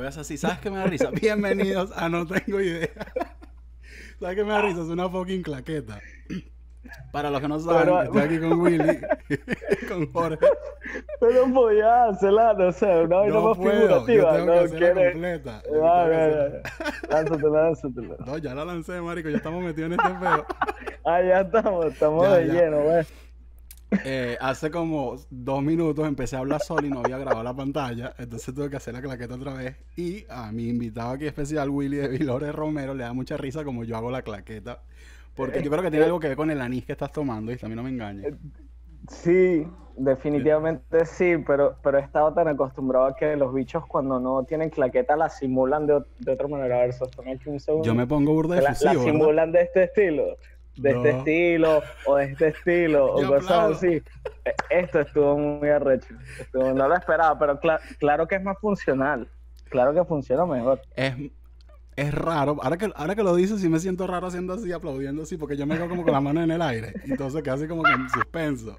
Voy a hacer así. ¿Sabes qué me da risa? Bienvenidos a No Tengo Idea. ¿Sabes qué me da risa? Es una fucking claqueta. Para los que no saben, Pero- estoy aquí con Willy, con Jorge. Pero podía hacerla, no sé, una vaina No más puedo, yo figurativa. tengo no que hacerla completa. Yo va. Lánzatela, lánzatela. No, ya la lancé, marico. Ya estamos metidos en este peo. Ah, ya estamos, estamos Ya, de ya. lleno, güey. Eh, hace como dos minutos empecé a hablar solo y no había grabado la pantalla, entonces tuve que hacer la claqueta otra vez. Y a mi invitado aquí especial, Willy de Vilores Romero, le da mucha risa como yo hago la claqueta. Porque yo creo que tiene algo que ver con el anís que estás tomando y también no me engañes. Sí, definitivamente sí, pero, pero he estado tan acostumbrado a que los bichos cuando no tienen claqueta la simulan de, de otra manera. A ver, sostén aquí un segundo. Yo me pongo burda de la, simulan de este estilo, de este estilo, o de este estilo, o cosas así. Eh, Esto estuvo muy arrecho. Estuvo- no lo esperaba, pero cla- claro que es más funcional. Claro que funciona mejor. Es, es raro. Ahora que, ahora que lo dices, sí me siento raro haciendo así, aplaudiendo así, porque yo me quedo como con las manos en el aire. Entonces así como que en suspenso.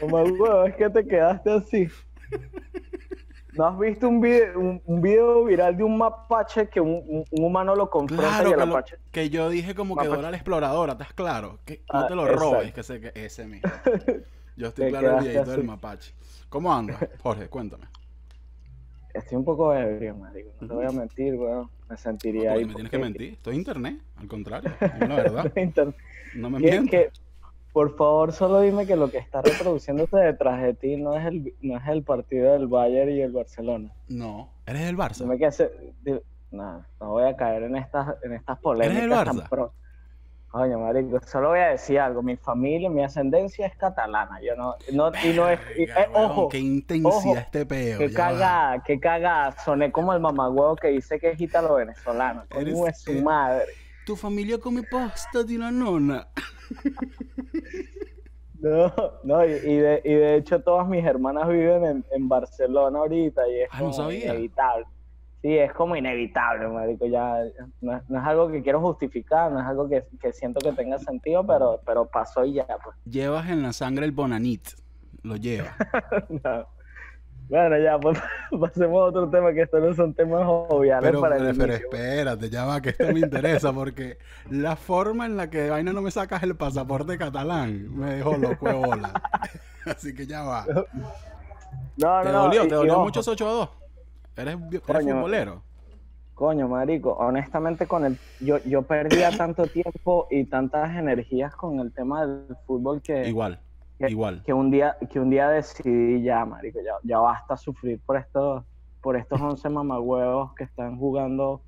Como huevo, es que te quedaste así. ¿No has visto un video, un, un video viral de un mapache que un, un- un humano lo confronta Claro, y el que, lo- mapache? que yo dije como que Mapache. Dora la exploradora, ¿estás claro? Que no Ah, te lo exacto. robes, que sé que ese mismo. Yo estoy claro el videito del mapache. ¿Cómo andas, Jorge? Cuéntame. Estoy un poco ebrio, marico. No te voy a mentir, weón. Me No, sentiría porque ahí. me tienes que mentir. Estoy en internet, al contrario. Dime la verdad. No me mientas. que, por favor, solo dime que lo que está reproduciéndose detrás de ti no es el, no es el partido del Bayern y el Barcelona. No. ¿Eres del Barça? Dime que ese, no, no voy a caer en estas, en estas polémicas. del tan Barça? pro- Coño, marico, solo voy a decir algo. Mi familia, mi ascendencia es catalana. Yo no, no y no es, y- eh, ojo, Qué intensidad ojo, este peo. qué va. cagada, qué cagada. Soné como el mamagüevo que dice que es ítalo venezolano. Eres- ¿Cómo es su madre? Tu familia come pasta de una nonna. No, no, y, y de, y de hecho todas mis hermanas viven en, en Barcelona ahorita y es Ah, no como sabía. inevitable. Sí, es como inevitable, marico, ya no, es- no es algo que quiero justificar, no es algo que, que siento que tenga sentido, pero, pero pasó y ya, pues. Llevas en la sangre el bonanit. Lo llevas. No. Bueno, ya, pues pasemos a otro tema, que estos no son temas obviales Pero, para el pero, pero espérate, ya va, que esto me interesa porque la forma en la que de vaina no me sacas el pasaporte catalán me dejó loco de bola. Así que ya va. No, ¿Te no, no, dolió? y- ¿Te dolió mucho ese 8 a 2? ¿Eres, eres Coño. futbolero? Coño, marico, honestamente con el yo yo perdía tanto tiempo y tantas energías con el tema del fútbol que Igual, que- igual. que un día que un día decidí ya, marico, ya, ya basta sufrir por estos por estos 11 mamagüevos que están jugando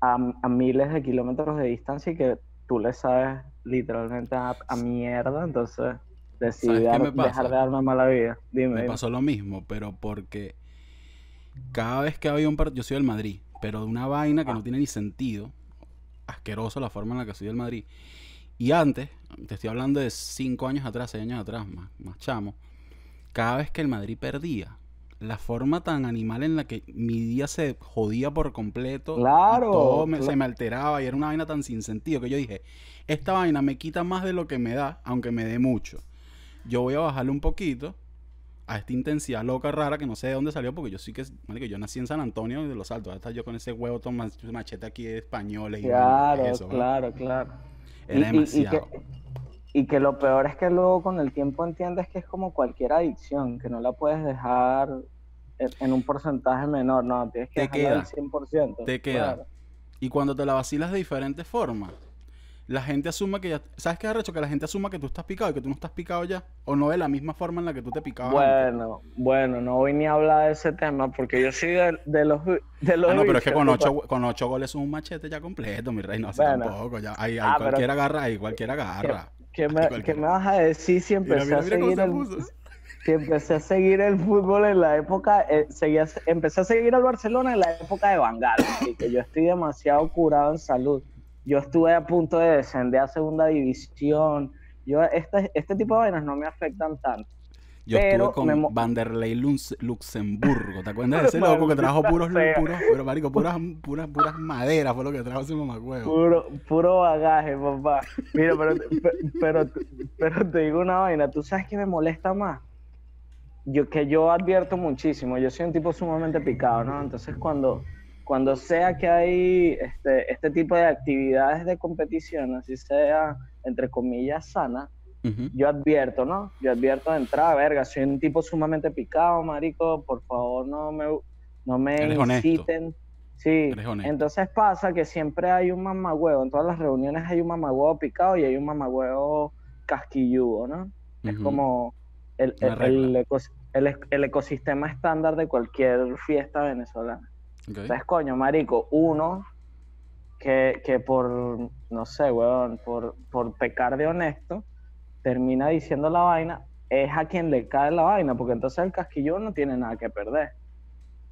a, a miles de kilómetros de distancia y que tú le sabes literalmente a, a mierda, entonces decidí ¿Sabes qué dar- dejar de darme mala vida. Dime, Me dime. pasó lo mismo, pero porque cada vez que había un partido, yo soy del Madrid, pero de una vaina que Ah. no tiene ni sentido, asqueroso la forma en la que soy del Madrid. Y antes, te estoy hablando de cinco años atrás, seis años atrás, más, más chamo, cada vez que el Madrid perdía, la forma tan animal en la que mi día se jodía por completo, y Claro, todo me- se me alteraba y era una vaina tan sin sentido que yo dije, esta vaina me quita más de lo que me da, aunque me dé mucho. Yo voy a bajarle un poquito a esta intensidad loca rara que no sé de dónde salió porque yo sí que, marico, yo nací en San Antonio de los Altos, ahora está yo con ese huevo machete aquí de españoles y Claro, ¿qué es eso, claro, claro. Era Y- y- y demasiado. que, y que lo peor es que luego con el tiempo entiendes que es como cualquier adicción, que no la puedes dejar en, un porcentaje menor, no, tienes que Te queda, al 100%. te queda. claro. Y cuando te la vacilas de diferentes formas, la gente asume que ya, ¿sabes qué arrecho? Que la gente asuma que tú estás picado y que tú no estás picado ya, o no de la misma forma en la que tú te picabas antes. Bueno, bueno, no voy ni a hablar de ese tema porque yo soy de, de los de los Ah, no, pero es que con ocho, con ocho goles es un machete ya completo, mi rey. No, Bueno. tampoco. Ya, ahí, ahí Ah, pero- cualquiera agarra, ahí cualquiera agarra. ¿Qué me, cualquiera. vas a decir si empecé mira, a mira seguir se el, si empecé a seguir el fútbol en la época, eh, seguía, empecé a seguir al Barcelona en la época de Bangal, así que yo estoy demasiado curado en salud. Yo estuve a punto de descender a segunda división. Yo, este, este tipo de vainas no me afectan tanto. Yo pero estuve con Vanderlei Lux- Luxemburgo. ¿Te acuerdas de ese loco que trajo puros, puros, pero marico, puras, puras, puras maderas fue lo que trajo ese mamacuevo? Puro, puro bagaje, papá. Mira, pero, pe- pero, pero te digo una vaina, ¿tú sabes qué me molesta más? yo, que yo advierto muchísimo, yo soy un tipo sumamente picado, ¿no? Entonces cuando, cuando sea que hay este, este tipo de actividades de competición, así sea, entre comillas, sana, yo advierto, ¿no? Yo advierto de entrada, verga, soy un tipo sumamente picado, marico, por favor no me, no me Eres honesto. inciten. Sí, entonces pasa que siempre hay un mamagüevo, en todas las reuniones hay un mamagüevo picado y hay un mamagüevo casquilludo, ¿no? Es como el, el- ecos- el ec- el ecosistema estándar de cualquier fiesta venezolana. Ok. Entonces, coño, marico, uno que, que por, no sé, weón, por, por pecar de honesto, termina diciendo la vaina, es a quien le cae la vaina, porque entonces el casquilludo no tiene nada que perder.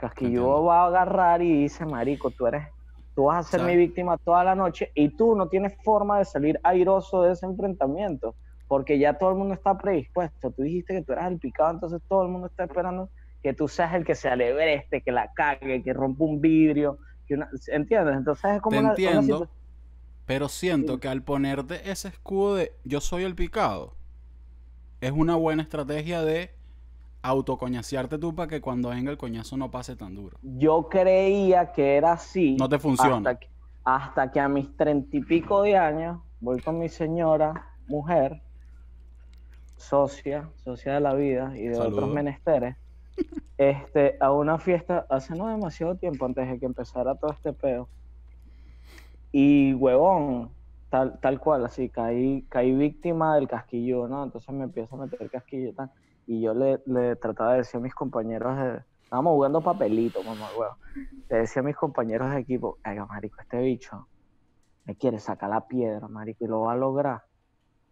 Entiendo. va a agarrar y dice, marico, tú eres, tú vas a ser mi víctima toda la noche y tú no tienes forma de salir airoso de ese enfrentamiento, porque ya todo el mundo está predispuesto. Tú dijiste que tú eras el picado, entonces todo el mundo está esperando que tú seas el que se alebreste, que la cague, que rompa un vidrio, que una... ¿entiendes? Entonces es como Te una, entiendo, pero siento Sí. que al ponerte ese escudo de yo soy el picado, es una buena estrategia de autocoñasearte tú para que cuando venga el coñazo no pase tan duro. Yo creía que era así. No te funciona. Hasta que, hasta que a mis treinta y pico de años voy con mi señora, mujer, socia, socia de la vida y de Saludos. otros menesteres, este, a una fiesta hace no demasiado tiempo antes de que empezara todo este peo. Y huevón, tal, tal cual, así, caí, caí víctima del casquillo, ¿no? Entonces me empiezo a meter casquillo. Y yo le, le trataba de decir a mis compañeros de... Estábamos jugando papelito, mamá, huevo. Le decía a mis compañeros de equipo, ay, marico, este bicho me quiere sacar la piedra, marico, y lo va a lograr.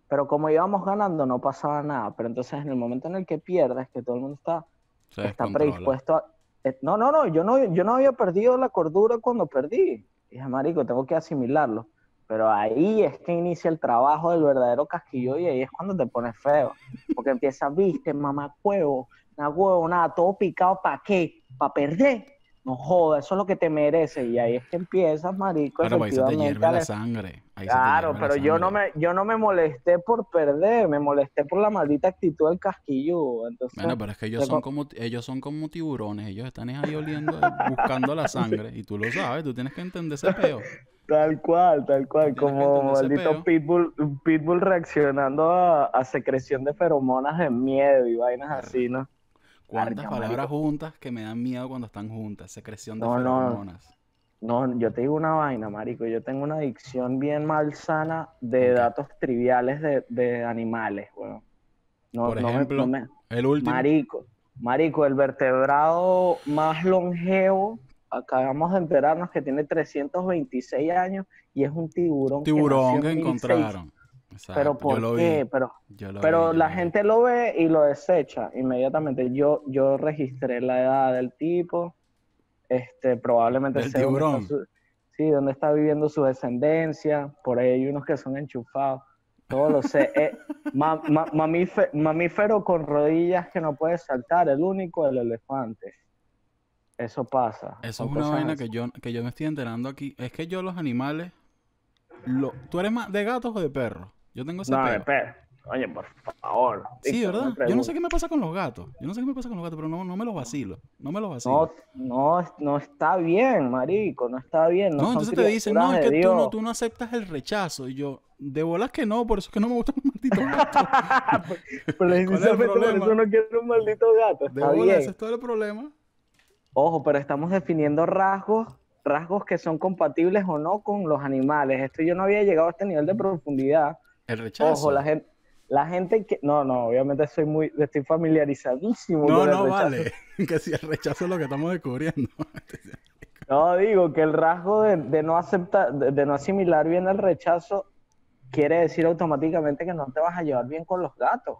Pero como íbamos ganando, no pasaba nada. Pero entonces, en el momento en el que pierdes, que todo el mundo está, Se está predispuesto a... eh, No, no, no, yo no, yo no había perdido la cordura cuando perdí. Dije, marico, tengo que asimilarlo. Pero ahí es que inicia el trabajo del verdadero casquillo y ahí es cuando te pones feo. Porque empiezas, viste, mamá huevo, nada huevo, nada, todo picado, ¿para qué? ¿Para perder? No jodas, eso es lo que te mereces. Y ahí es que empiezas, marico, Pero ahí se te hierve la sangre. Ahí Claro, pero yo no, me, yo no me molesté por perder, me molesté por la maldita actitud del casquillo. Entonces, Bueno, pero es que ellos son como ellos son como tiburones, ellos están ahí oliendo, eh, buscando la sangre y tú lo sabes, tú tienes que entender ese peo. Tal cual, tal cual, como maldito pitbull, pitbull reaccionando a, a secreción de feromonas de miedo y vainas así, ¿no? ¿Cuántas palabras juntas que me dan miedo cuando están juntas? Secreción de No, no. feromonas. No, yo te digo una vaina, marico, yo tengo una adicción bien malsana de datos triviales de, de animales, weón. No, Por me- ejemplo, me- El último. Marico, marico, el vertebrado más longevo, acabamos de enterarnos que tiene 326 años y es un tiburón. tiburón que 1600. encontraron. Exacto, Pero ¿por qué? Pero, yo pero vi, yo la vi. gente lo ve y lo desecha inmediatamente. Yo, yo registré la edad del tipo, este, probablemente sé dónde está tiburón. su- sí, dónde está viviendo su descendencia. Por ahí hay unos que son enchufados. Todo lo sé. Eh, ma- ma- mamífe- mamífero con rodillas que no puede saltar, el único, el elefante. Eso pasa. Eso es una vaina que yo, que yo me estoy enterando aquí. Es que yo los animales... Lo... ¿Tú eres más de gatos o de perros? Yo tengo ese No, espera. Oye, por favor. Sí, ¿verdad? Yo no sé qué me pasa con los gatos. Yo no sé qué me pasa con los gatos, pero no, no me los vacilo. No me los vacilo. No, no, no está bien, marico, no está bien. No, No, entonces te dicen, no, es de que tú no, tú no aceptas el rechazo. Y yo, de bolas que no, por eso es que no me gustan los malditos gatos. Precisamente por problema? eso no quiero un maldito gato. De Está bolas, bien. ese es todo el problema. Ojo, pero estamos definiendo rasgos, rasgos que son compatibles o no con los animales. Esto yo no había llegado a este nivel de profundidad. El rechazo. Ojo, la gente, la gente que, no, no, obviamente soy muy, estoy familiarizadísimo no, con el no rechazo. vale. que si el rechazo es lo que estamos descubriendo. No, digo que el rasgo de, de no aceptar, de, de no asimilar bien el rechazo quiere decir automáticamente que no te vas a llevar bien con los gatos.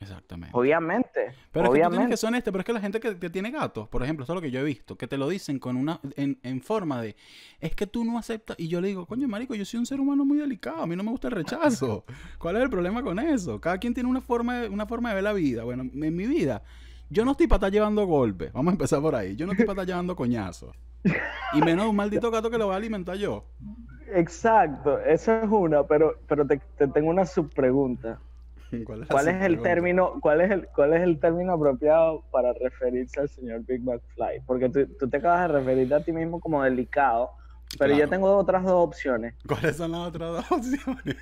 Exactamente. Obviamente. Pero es que tú tienes obviamente. que ser honesto, pero es que la gente que, que tiene gatos, por ejemplo, esto es lo que yo he visto, que te lo dicen con una, en, en forma de, es que tú no aceptas, y yo le digo, coño, marico, yo soy un ser humano muy delicado, a mí no me gusta el rechazo. ¿Cuál es el problema con eso? Cada quien tiene una forma de, una forma de ver la vida. Bueno, en mi vida, yo no estoy para estar llevando golpes, vamos a empezar por ahí, yo no estoy para estar llevando coñazos. Y menos un maldito gato que lo va a alimentar yo. Exacto, esa es una, pero, pero te, te tengo una subpregunta. ¿Cuál es, ¿Cuál es el término, cuál es el, cuál es el término apropiado para referirse al señor Big Mac Fly? Porque tú, tú te acabas de referir a ti mismo como delicado, pero yo tengo otras dos opciones. ¿Cuáles son las otras dos opciones?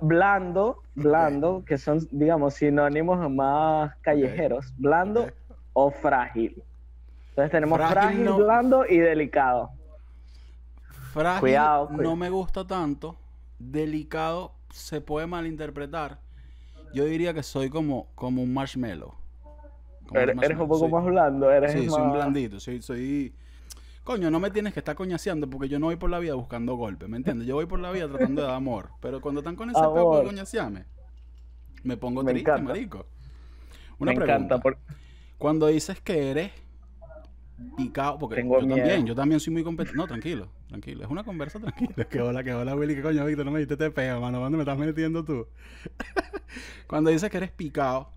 blando, blando, que son, digamos, sinónimos más callejeros. Blando o frágil. Entonces tenemos frágil, blando y delicado. Frágil cuidado, no me gusta tanto. Delicado se puede malinterpretar. Yo diría que soy como, como un marshmallow. eres, un poco más blando, eres Sí, soy un blandito. Soy, soy coño, no me tienes que estar coñaseando porque yo no voy por la vida buscando golpes, ¿me entiendes? Yo voy por la vida tratando de dar amor. Pero cuando están con ese peo de coñasearme, me pongo triste, marico. Una me pregunta. Encanta Cuando dices que eres picado, porque yo también, yo también soy muy competitivo. No, tranquilo, tranquilo. Es una conversa tranquila. Que hola, que hola, Willy, que coño, Víctor, no me diste te pega, mano. ¿Dónde me estás metiendo tú? Cuando dices que eres picado,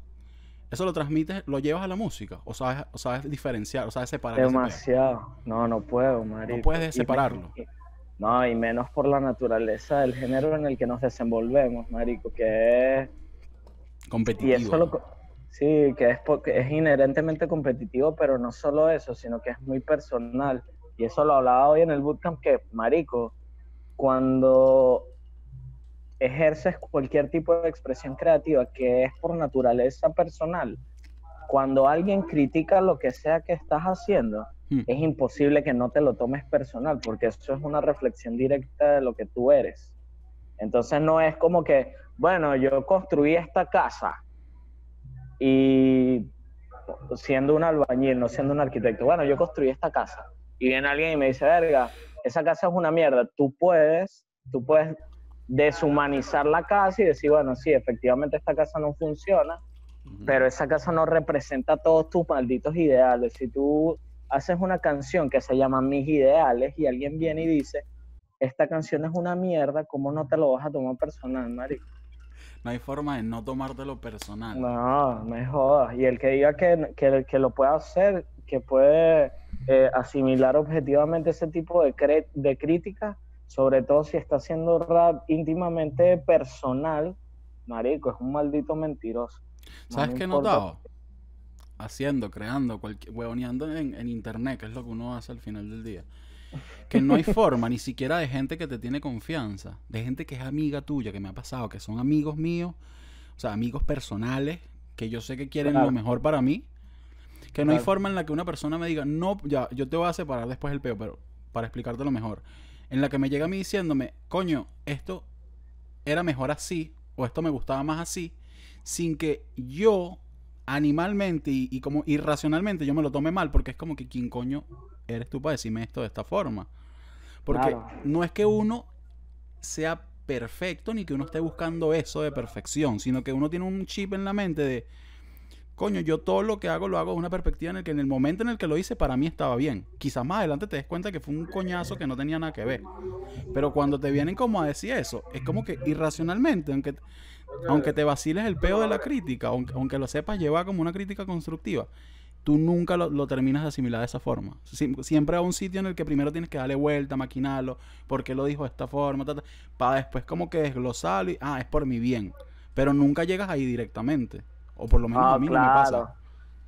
¿Eso lo transmites, lo llevas a la música? ¿O sabes, o sabes diferenciar, o sabes separar? Demasiado. No, no puedo, marico. No puedes separarlo. no, y menos por la naturaleza del género en el que nos desenvolvemos, marico, que es... Competitivo. Y eso Sí, que es, porque es inherentemente competitivo, pero no solo eso, sino que es muy personal. Y eso lo hablaba hoy en el bootcamp, que, marico, cuando ejerces cualquier tipo de expresión creativa que es por naturaleza personal, cuando alguien critica lo que sea que estás haciendo, hmm. es imposible que no te lo tomes personal, porque eso es una reflexión directa de lo que tú eres. Entonces no es como que, bueno, yo construí esta casa y siendo un albañil, no siendo un arquitecto, bueno, yo construí esta casa y viene alguien y me dice, verga, esa casa es una mierda, tú puedes, tú puedes deshumanizar la casa y decir, bueno, sí, efectivamente esta casa no funciona, pero esa casa no representa todos tus malditos ideales. Si tú haces una canción que se llama Mis Ideales y alguien viene y dice, esta canción es una mierda, ¿cómo no te lo vas a tomar personal, marico? No hay forma de no tomártelo personal. No, me jodas. Y el que diga que, que, que lo puede hacer, que puede eh, asimilar objetivamente ese tipo de, de críticas, sobre todo si está haciendo rap íntimamente personal, marico, es un maldito mentiroso. ¿Sabes qué he notado? Haciendo, creando, huevoneando en, en, internet, que es lo que uno hace al final del día. Que no hay forma ni siquiera de gente que te tiene confianza, de gente que es amiga tuya, que me ha pasado, que son amigos míos, o sea, amigos personales, que yo sé que quieren lo mejor para mí, que no hay forma en la que una persona me diga, no, ya, yo te voy a separar después el peo, pero para explicarte lo mejor en la que me llega a mí diciéndome, coño, esto era mejor así, o esto me gustaba más así, sin que yo animalmente y, como irracionalmente yo me lo tome mal, porque es como que quién coño eres tú para decirme esto de esta forma. Porque no es que uno sea perfecto ni que uno esté buscando eso de perfección, sino que uno tiene un chip en la mente de coño, yo todo lo que hago lo hago de una perspectiva en el que en el momento en el que lo hice para mí estaba bien. Quizás más adelante te des cuenta que fue un coñazo que no tenía nada que ver. Pero cuando te vienen como a decir eso, es como que irracionalmente, aunque, aunque te vaciles el peo de la crítica, aunque, aunque lo sepas llevar como una crítica constructiva, tú nunca lo, terminas de asimilar de esa forma. siempre a un sitio en el que primero tienes que darle vuelta, maquinarlo, porque lo dijo de esta forma, para después como que desglosarlo y, ah, es por mi bien. Pero nunca llegas ahí directamente. O por lo menos a mí no me pasa.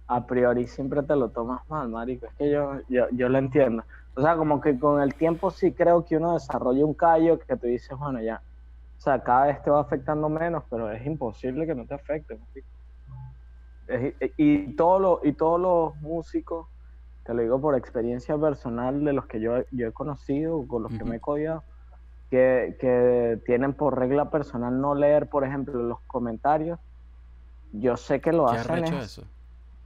A priori siempre te lo tomas mal, marico. Es que yo, yo, yo lo entiendo. O sea, como que con el tiempo sí creo que uno desarrolla un callo que tú dices, bueno, ya. O sea, cada vez te va afectando menos, pero es imposible que no te afecte. Y, todo y todos los músicos, te lo digo por experiencia personal de los que yo, yo he conocido, con los que me he codiado, que, que tienen por regla personal no leer, por ejemplo, los comentarios yo sé que lo hacen eso?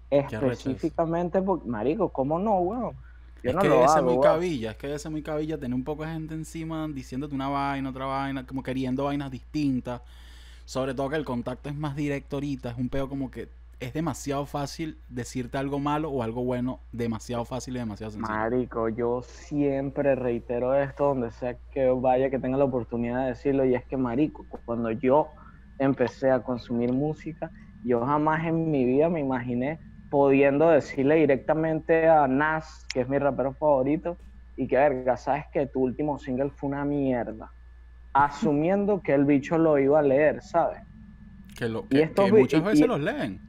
específicamente porque, marico, ¿cómo no, weón? Yo es que debe ser muy cabilla, es que debe ser muy cabilla tener un poco de gente encima diciéndote una vaina, otra vaina, como queriendo vainas distintas. Sobre todo que el contacto es más directo ahorita, es un pedo como que es demasiado fácil decirte algo malo o algo bueno, demasiado fácil y demasiado sencillo. Marico, yo siempre reitero esto donde sea que vaya que tenga la oportunidad de decirlo y es que marico, cuando yo empecé a consumir música, yo jamás en mi vida me imaginé pudiendo decirle directamente a Nas, que es mi rapero favorito, y que verga, sabes que tu último single fue una mierda. Asumiendo que el bicho lo iba a leer, ¿sabes? Que, lo, Y que, estos que vi- muchas veces y- los leen.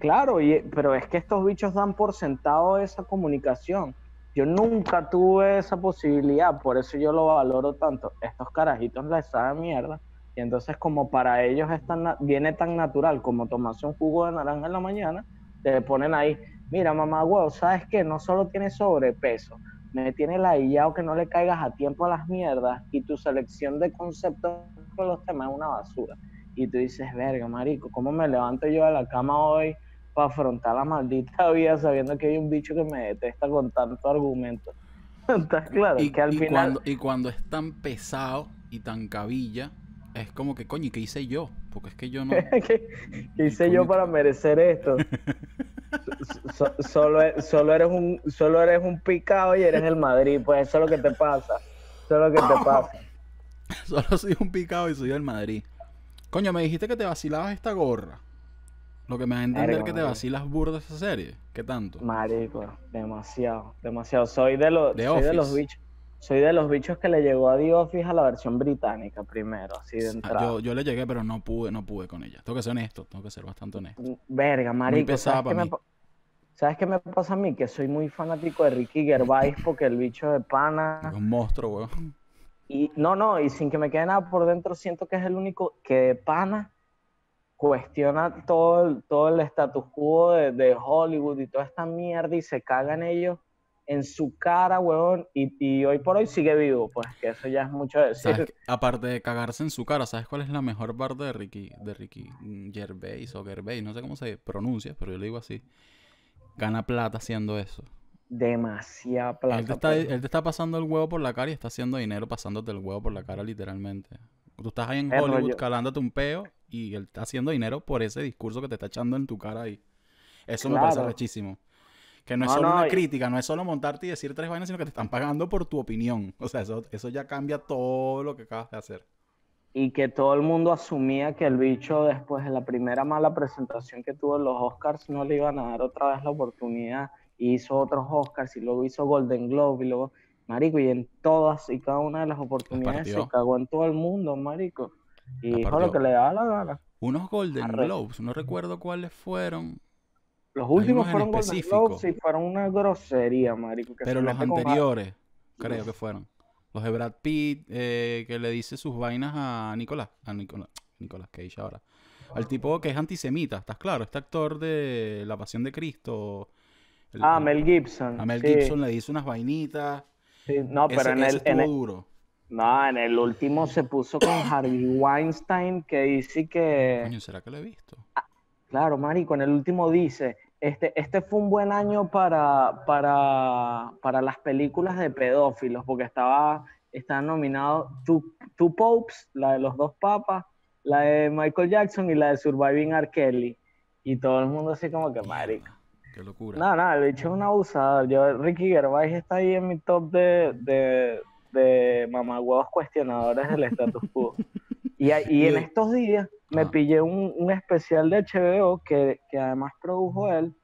Claro, pero es que estos bichos dan por sentado esa comunicación. Yo nunca tuve esa posibilidad, por eso yo lo valoro tanto. Estos carajitos les sabe mierda. Y entonces como para ellos es tan viene tan natural como tomarse un jugo de naranja en la mañana, te ponen ahí, mira mamá huevo, ¿sabes qué? No solo tienes sobrepeso, me tiene ladillado que no le caigas a tiempo a las mierdas y tu selección de conceptos con los temas es una basura. Y tú dices, verga, marico, ¿cómo me levanto yo de la cama hoy para afrontar la maldita vida sabiendo que hay un bicho que me detesta con tanto argumento? ¿Estás claro? Y, que al y final... cuando, y cuando es tan pesado y tan cabilla, es como que, coño, ¿y qué hice yo? Porque es que yo no... ¿Qué, qué hice coño, yo para merecer esto? So- solo, solo, eres un, solo eres un picado y eres el Madrid, pues eso es lo que te pasa. Eso es lo que te pasa. Solo soy un picado y soy del Madrid. Coño, me dijiste que te vacilabas esta gorra. Lo que me da a entender Verga, que te marico. vacilas burda esa serie. ¿Qué tanto? Marico, demasiado, demasiado. Soy de los, The soy de los bichos. Soy de los bichos que le llegó a The Office a la versión británica primero, así de Ah, entrada. Yo, yo le llegué, pero no pude, no pude con ella. Tengo que ser honesto, tengo que ser bastante honesto. Verga, marico. pesada ¿sabes, qué me, mí. ¿Sabes qué me pasa a mí? Que soy muy fanático de Ricky Gervais porque el bicho de pana... Es un monstruo, weón. Y no, no, y sin que me quede nada por dentro, siento que es el único que de pana cuestiona todo el, todo el status quo de, de Hollywood y toda esta mierda y se caga en ellos en su cara, huevón, y, y hoy por hoy sigue vivo, pues que eso ya es mucho decir. Aparte de cagarse en su cara, ¿sabes cuál es la mejor parte de Ricky, de Ricky Gervais o Gervais? No sé cómo se pronuncia, pero yo le digo así. Gana plata haciendo eso. Demasiada plata. Él te, está, pues. él te está pasando el huevo por la cara y está haciendo dinero pasándote el huevo por la cara, literalmente. Tú estás ahí en Hollywood calándote un peo y él está haciendo dinero por ese discurso que te está echando en tu cara ahí. Eso me parece rechísimo. Que no es solo no, una y- crítica, no es solo montarte y decir tres vainas, sino que te están pagando por tu opinión. O sea, eso, eso ya cambia todo lo que acabas de hacer. y que todo el mundo asumía que el bicho después de la primera mala presentación que tuvo en los Oscars no le iban a dar otra vez la oportunidad y hizo otros Oscars y luego hizo Golden Globe y luego marico y en todas y cada una de las oportunidades se cagó en todo el mundo marico y partió. lo que le daba la gana Unos Golden Arre. Globes, no recuerdo cuáles fueron, los últimos fueron Golden. Globes y fueron una grosería marico que pero los mete con- anteriores, creo que fueron. Los de Brad Pitt, eh, que le dice sus vainas a Nicolás, a Nicolás, Nicolás Cage ahora. Al tipo que es antisemita, ¿estás claro? Este actor de La Pasión de Cristo. el- ah el- Mel Gibson A Mel sí, Gibson le dice unas vainitas. sí. no Ese- pero en el, en el- duro. No, en el último se puso con Harvey Weinstein que dice que Coño, ¿será que lo he visto? Claro, marico, en el último dice, este, este fue un buen año para, para, para las películas de pedófilos, porque estaba, estaba nominado Two, Two Popes, la de los dos papas, la de Michael Jackson y la de Surviving R. Kelly. Y todo el mundo así como que, marico. Qué locura. No, no, el bicho es un abusador. Yo, Ricky Gervais está ahí en mi top de, de, de mamagüevos cuestionadores del status quo. Y, y en estos días me Ajá. pillé un, un especial de HBO que, que además produjo él,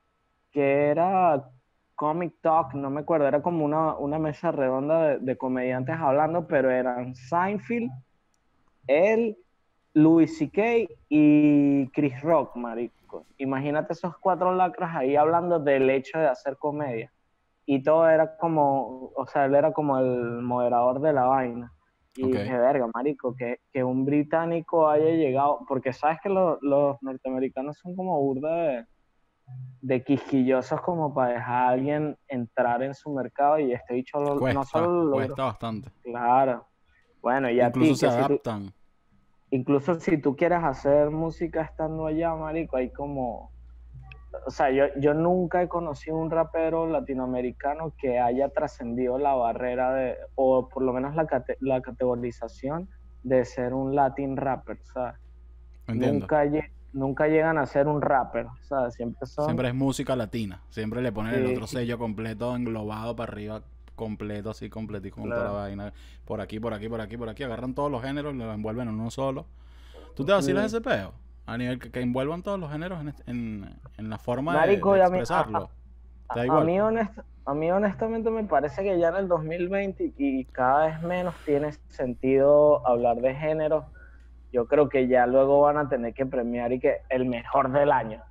que era Comic Talk, no me acuerdo, era como una, una mesa redonda de, de comediantes hablando, pero eran Seinfeld, él, Louis C.K. y Chris Rock, marico. Imagínate esos cuatro lacras ahí hablando del hecho de hacer comedia. Y todo era como, o sea, él era como el moderador de la vaina. Y Ok. dije, verga, marico, que, que un británico haya llegado, porque sabes que lo- los norteamericanos son como burda de, de quisquillosos como para dejar a alguien entrar en su mercado y este bicho lo- Cuesta, no solo lo cuesta bastante. Claro. Bueno, y a ti, Incluso se que si tú- adaptan. incluso si tú quieres hacer música estando allá, marico, hay como... O sea, yo, yo nunca he conocido un rapero latinoamericano que haya trascendido la barrera de, o por lo menos la, cate- la categorización de ser un Latin rapper, ¿sabes? Entiendo. Nunca, lle- nunca llegan a ser un rapper, ¿sabes? Siempre son... Siempre es música latina. Siempre le ponen el Sí. otro sello completo, englobado para arriba, completo, así completico con toda Claro. la vaina. Por aquí, por aquí, por aquí, por aquí. Agarran todos los géneros y lo envuelven en uno solo. ¿Tú te vacilas Mm. ese peo? A nivel que, que envuelvan todos los géneros en, en, en la forma de- Marico, de, y a mí- expresarlo. ¿Te da A igual? mí, honest- a mí honestamente me parece que ya en el 2020 y cada vez menos tiene sentido hablar de género yo creo que ya luego van a tener que premiar y que el mejor del año.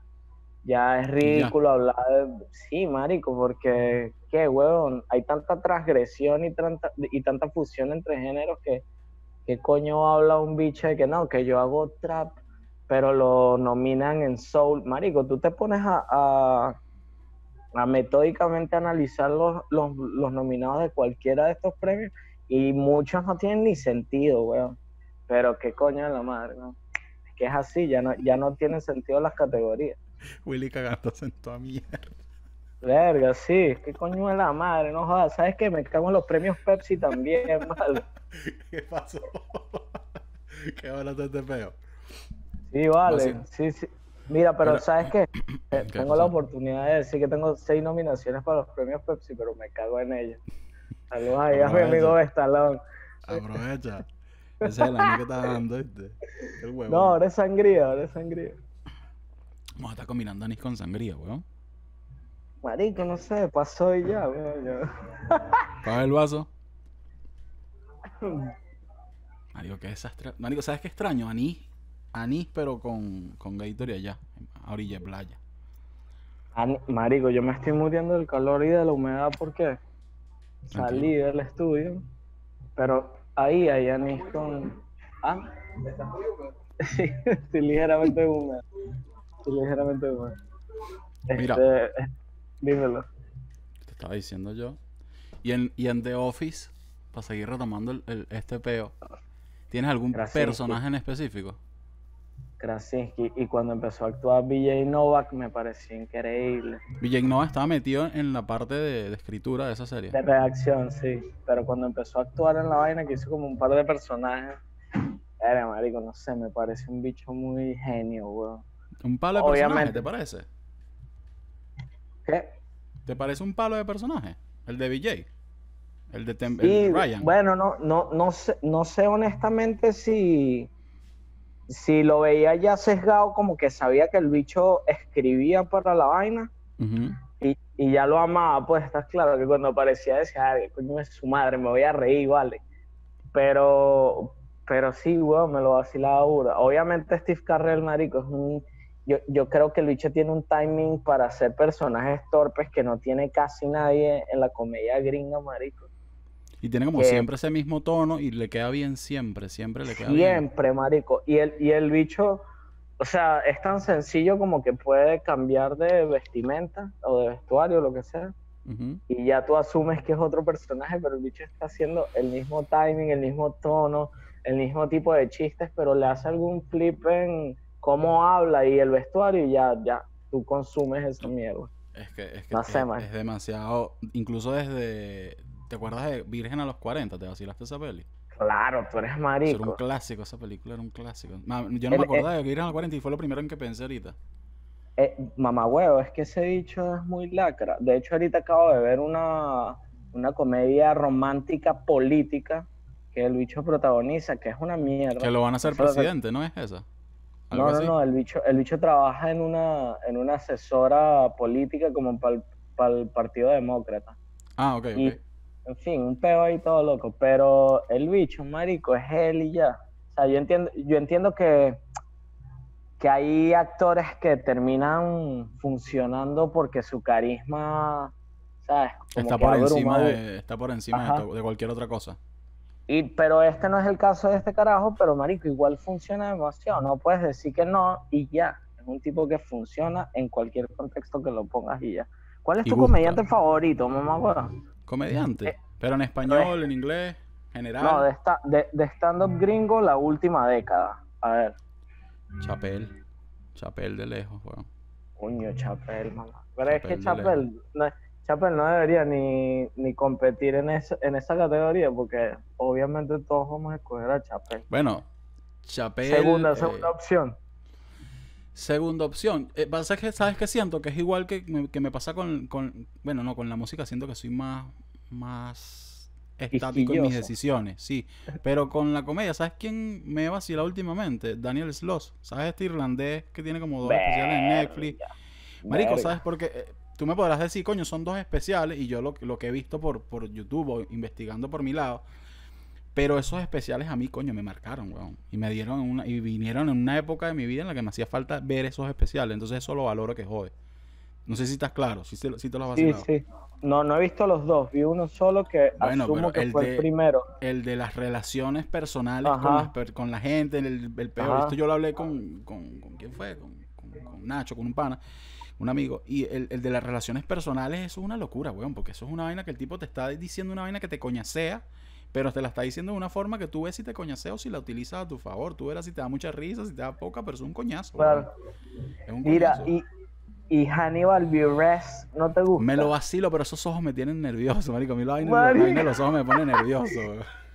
Ya es ridículo hablar de... Sí, marico, porque, qué huevón, hay tanta transgresión y tanta, y tanta fusión entre géneros que, ¿qué coño habla un bicho de que no, que yo hago trap, pero lo nominan en soul? Marico, tú te pones a, a, a metódicamente analizar los, los, los nominados de cualquiera de estos premios y muchos no tienen ni sentido, weón. Pero qué coño de la madre, ¿no? Es que es así, ya no, ya no tienen sentido las categorías. Willy cagándose en toda mierda. Verga, sí, qué coño de la madre, no jodas. ¿Sabes qué? Me cago en los premios Pepsi también, mal. ¿Qué pasó? ¿Qué hablaste este peo? Sí, vale, sí, sí. Mira, pero, Pero- ¿sabes qué? Eh, ¿Qué tengo la oportunidad de decir que tengo seis nominaciones para los premios Pepsi, pero me cago en ellos. Saludos ahí a mi amigo Bestalón. Aprovecha. Ese es el año que está dando, ¿viste? El huevo. No, ahora es sangría, ahora es sangría. Vamos a estar combinando anís con sangría, weón. Marico, no sé, pasó y ya, weón. Paga el vaso. Marico, qué desastre. Marico, ¿sabes qué extraño? Anís. Anís, pero con, con Gatorade allá. A orilla de playa. Ani- Marico, yo me estoy muriendo del calor y de la humedad porque salí del estudio, pero ahí hay anís con... ¿Ah? Sí, estoy ligeramente húmedo. Estoy ligeramente húmedo. Mira. Este, dímelo. Te estaba diciendo yo. Y en, y en The Office, para seguir retomando el, el- este peo, ¿tienes algún personaje en específico? Krasinski. Y cuando empezó a actuar BJ Novak me pareció increíble. Vijay Nova estaba metido en la parte de, de escritura de esa serie. De redacción, sí. Pero cuando empezó a actuar en la vaina, que hizo como un par de personajes, era marico, no sé, me parece un bicho muy genio, weón. Un palo de personaje, Obviamente. ¿te parece? ¿Qué? ¿Te parece un palo de personaje? El de VJ. El de Tem- el Y Ryan. bueno, no, no, no sé, no sé honestamente si, si lo veía ya sesgado, como que sabía que el bicho escribía para la vaina y, y ya lo amaba, pues estás claro que cuando aparecía decía, ay, coño es su madre, me voy a reír, vale. Pero, pero sí, weón, me lo vacilaba dura. Obviamente Steve Carrell, marico, es un... Yo, yo creo que el bicho tiene un timing para hacer personajes torpes que no tiene casi nadie en la comedia gringa, marico. Y tiene como que- siempre ese mismo tono y le queda bien siempre, siempre le queda bien. Siempre, marico. Y el, y el bicho, o sea, es tan sencillo como que puede cambiar de vestimenta o de vestuario, lo que sea. Y ya tú asumes que es otro personaje, pero el bicho está haciendo el mismo timing, el mismo tono, el mismo tipo de chistes, pero le hace algún flip en cómo habla y el vestuario y ya, ya, tú consumes esa mierda. Es que, es, que No sé, es demasiado. Incluso desde. ¿Te acuerdas de Virgen a los 40? ¿Te vacilaste esa peli? Claro, tú eres Eso era un marico. clásico, esa película era un clásico. Yo no El- me acordaba de Virgen a los 40 y fue lo primero en que pensé ahorita. Eh, mamá huevo, es que ese dicho es muy lacra. De hecho, ahorita acabo de ver una, una comedia romántica política que el bicho protagoniza, que es una mierda. Que lo van a hacer Eso es presidente, ¿no es esa? ¿Algo No, no, así? no, el bicho, el bicho trabaja en una, en una asesora política como para el Partido Demócrata. Ah, ok, ok. Y, en fin, un peo ahí todo loco. Pero el bicho, marico, es él y ya. O sea, yo entiendo, yo entiendo que, que hay actores que terminan funcionando porque su carisma, ¿sabes? Como Está que por, encima de, está por encima de, cualquier otra cosa. Y, pero este no es el caso de este carajo, pero marico, igual funciona demasiado. No puedes decir que no y ya. Es un tipo que funciona en cualquier contexto que lo pongas y ya. ¿Cuál es Y tu gusta. comediante favorito, mamá? Comediante. Eh, pero en español, en inglés, general. No, de, esta, de, de stand-up gringo la última década. A ver, Chapel. Chapel de lejos, weón. coño, Chapel, mamá. Pero es que Chapel no, Chappelle no debería ni, ni competir en, esa en esa categoría porque obviamente todos vamos a escoger a Chapel. Bueno, Chapel. Segunda, eh, segunda opción. Segunda opción. Eh, pasa que, ¿sabes qué siento? Que es igual que me, que me pasa con, con- Bueno, no, con la música siento que soy más... Más estático en mis decisiones, sí. Pero con la comedia, ¿sabes quién me vacila últimamente? Daniel Sloss. ¿Sabes este irlandés que tiene como dos especiales en Netflix? Marico, verga. ¿sabes? Porque eh, tú me podrás decir, coño, son dos especiales y yo lo, lo que he visto por, por YouTube o investigando por mi lado, Pero esos especiales a mí, coño, me marcaron, weón. Y me dieron una, y vinieron en una época de mi vida en la que me hacía falta ver esos especiales. Entonces eso lo valoro que jode. No sé si estás claro, si, si te lo has Sí, sí. No, no he visto los dos. Vi uno solo que Bueno, asumo pero que el fue de- el primero. El de las relaciones personales con, las con la gente, el, el peor. Ajá. Esto yo lo hablé con, con, con quién fue, con, con- con Nacho, con un pana, un amigo. Y el, el de las relaciones personales, eso es una locura, weón, porque eso es una vaina que el tipo te está diciendo una vaina que te coñacea, pero te la está diciendo de una forma que tú ves si te coñacea o si la utilizas a tu favor. Tú verás si te da mucha risa, si te da poca, pero es un coñazo. Claro. Es un Mira, coñazo. y, y Hannibal Buress, ¿no te gusta? Me lo vacilo, pero esos ojos me tienen nervioso, marico. A mí de los ojos me pone nervioso.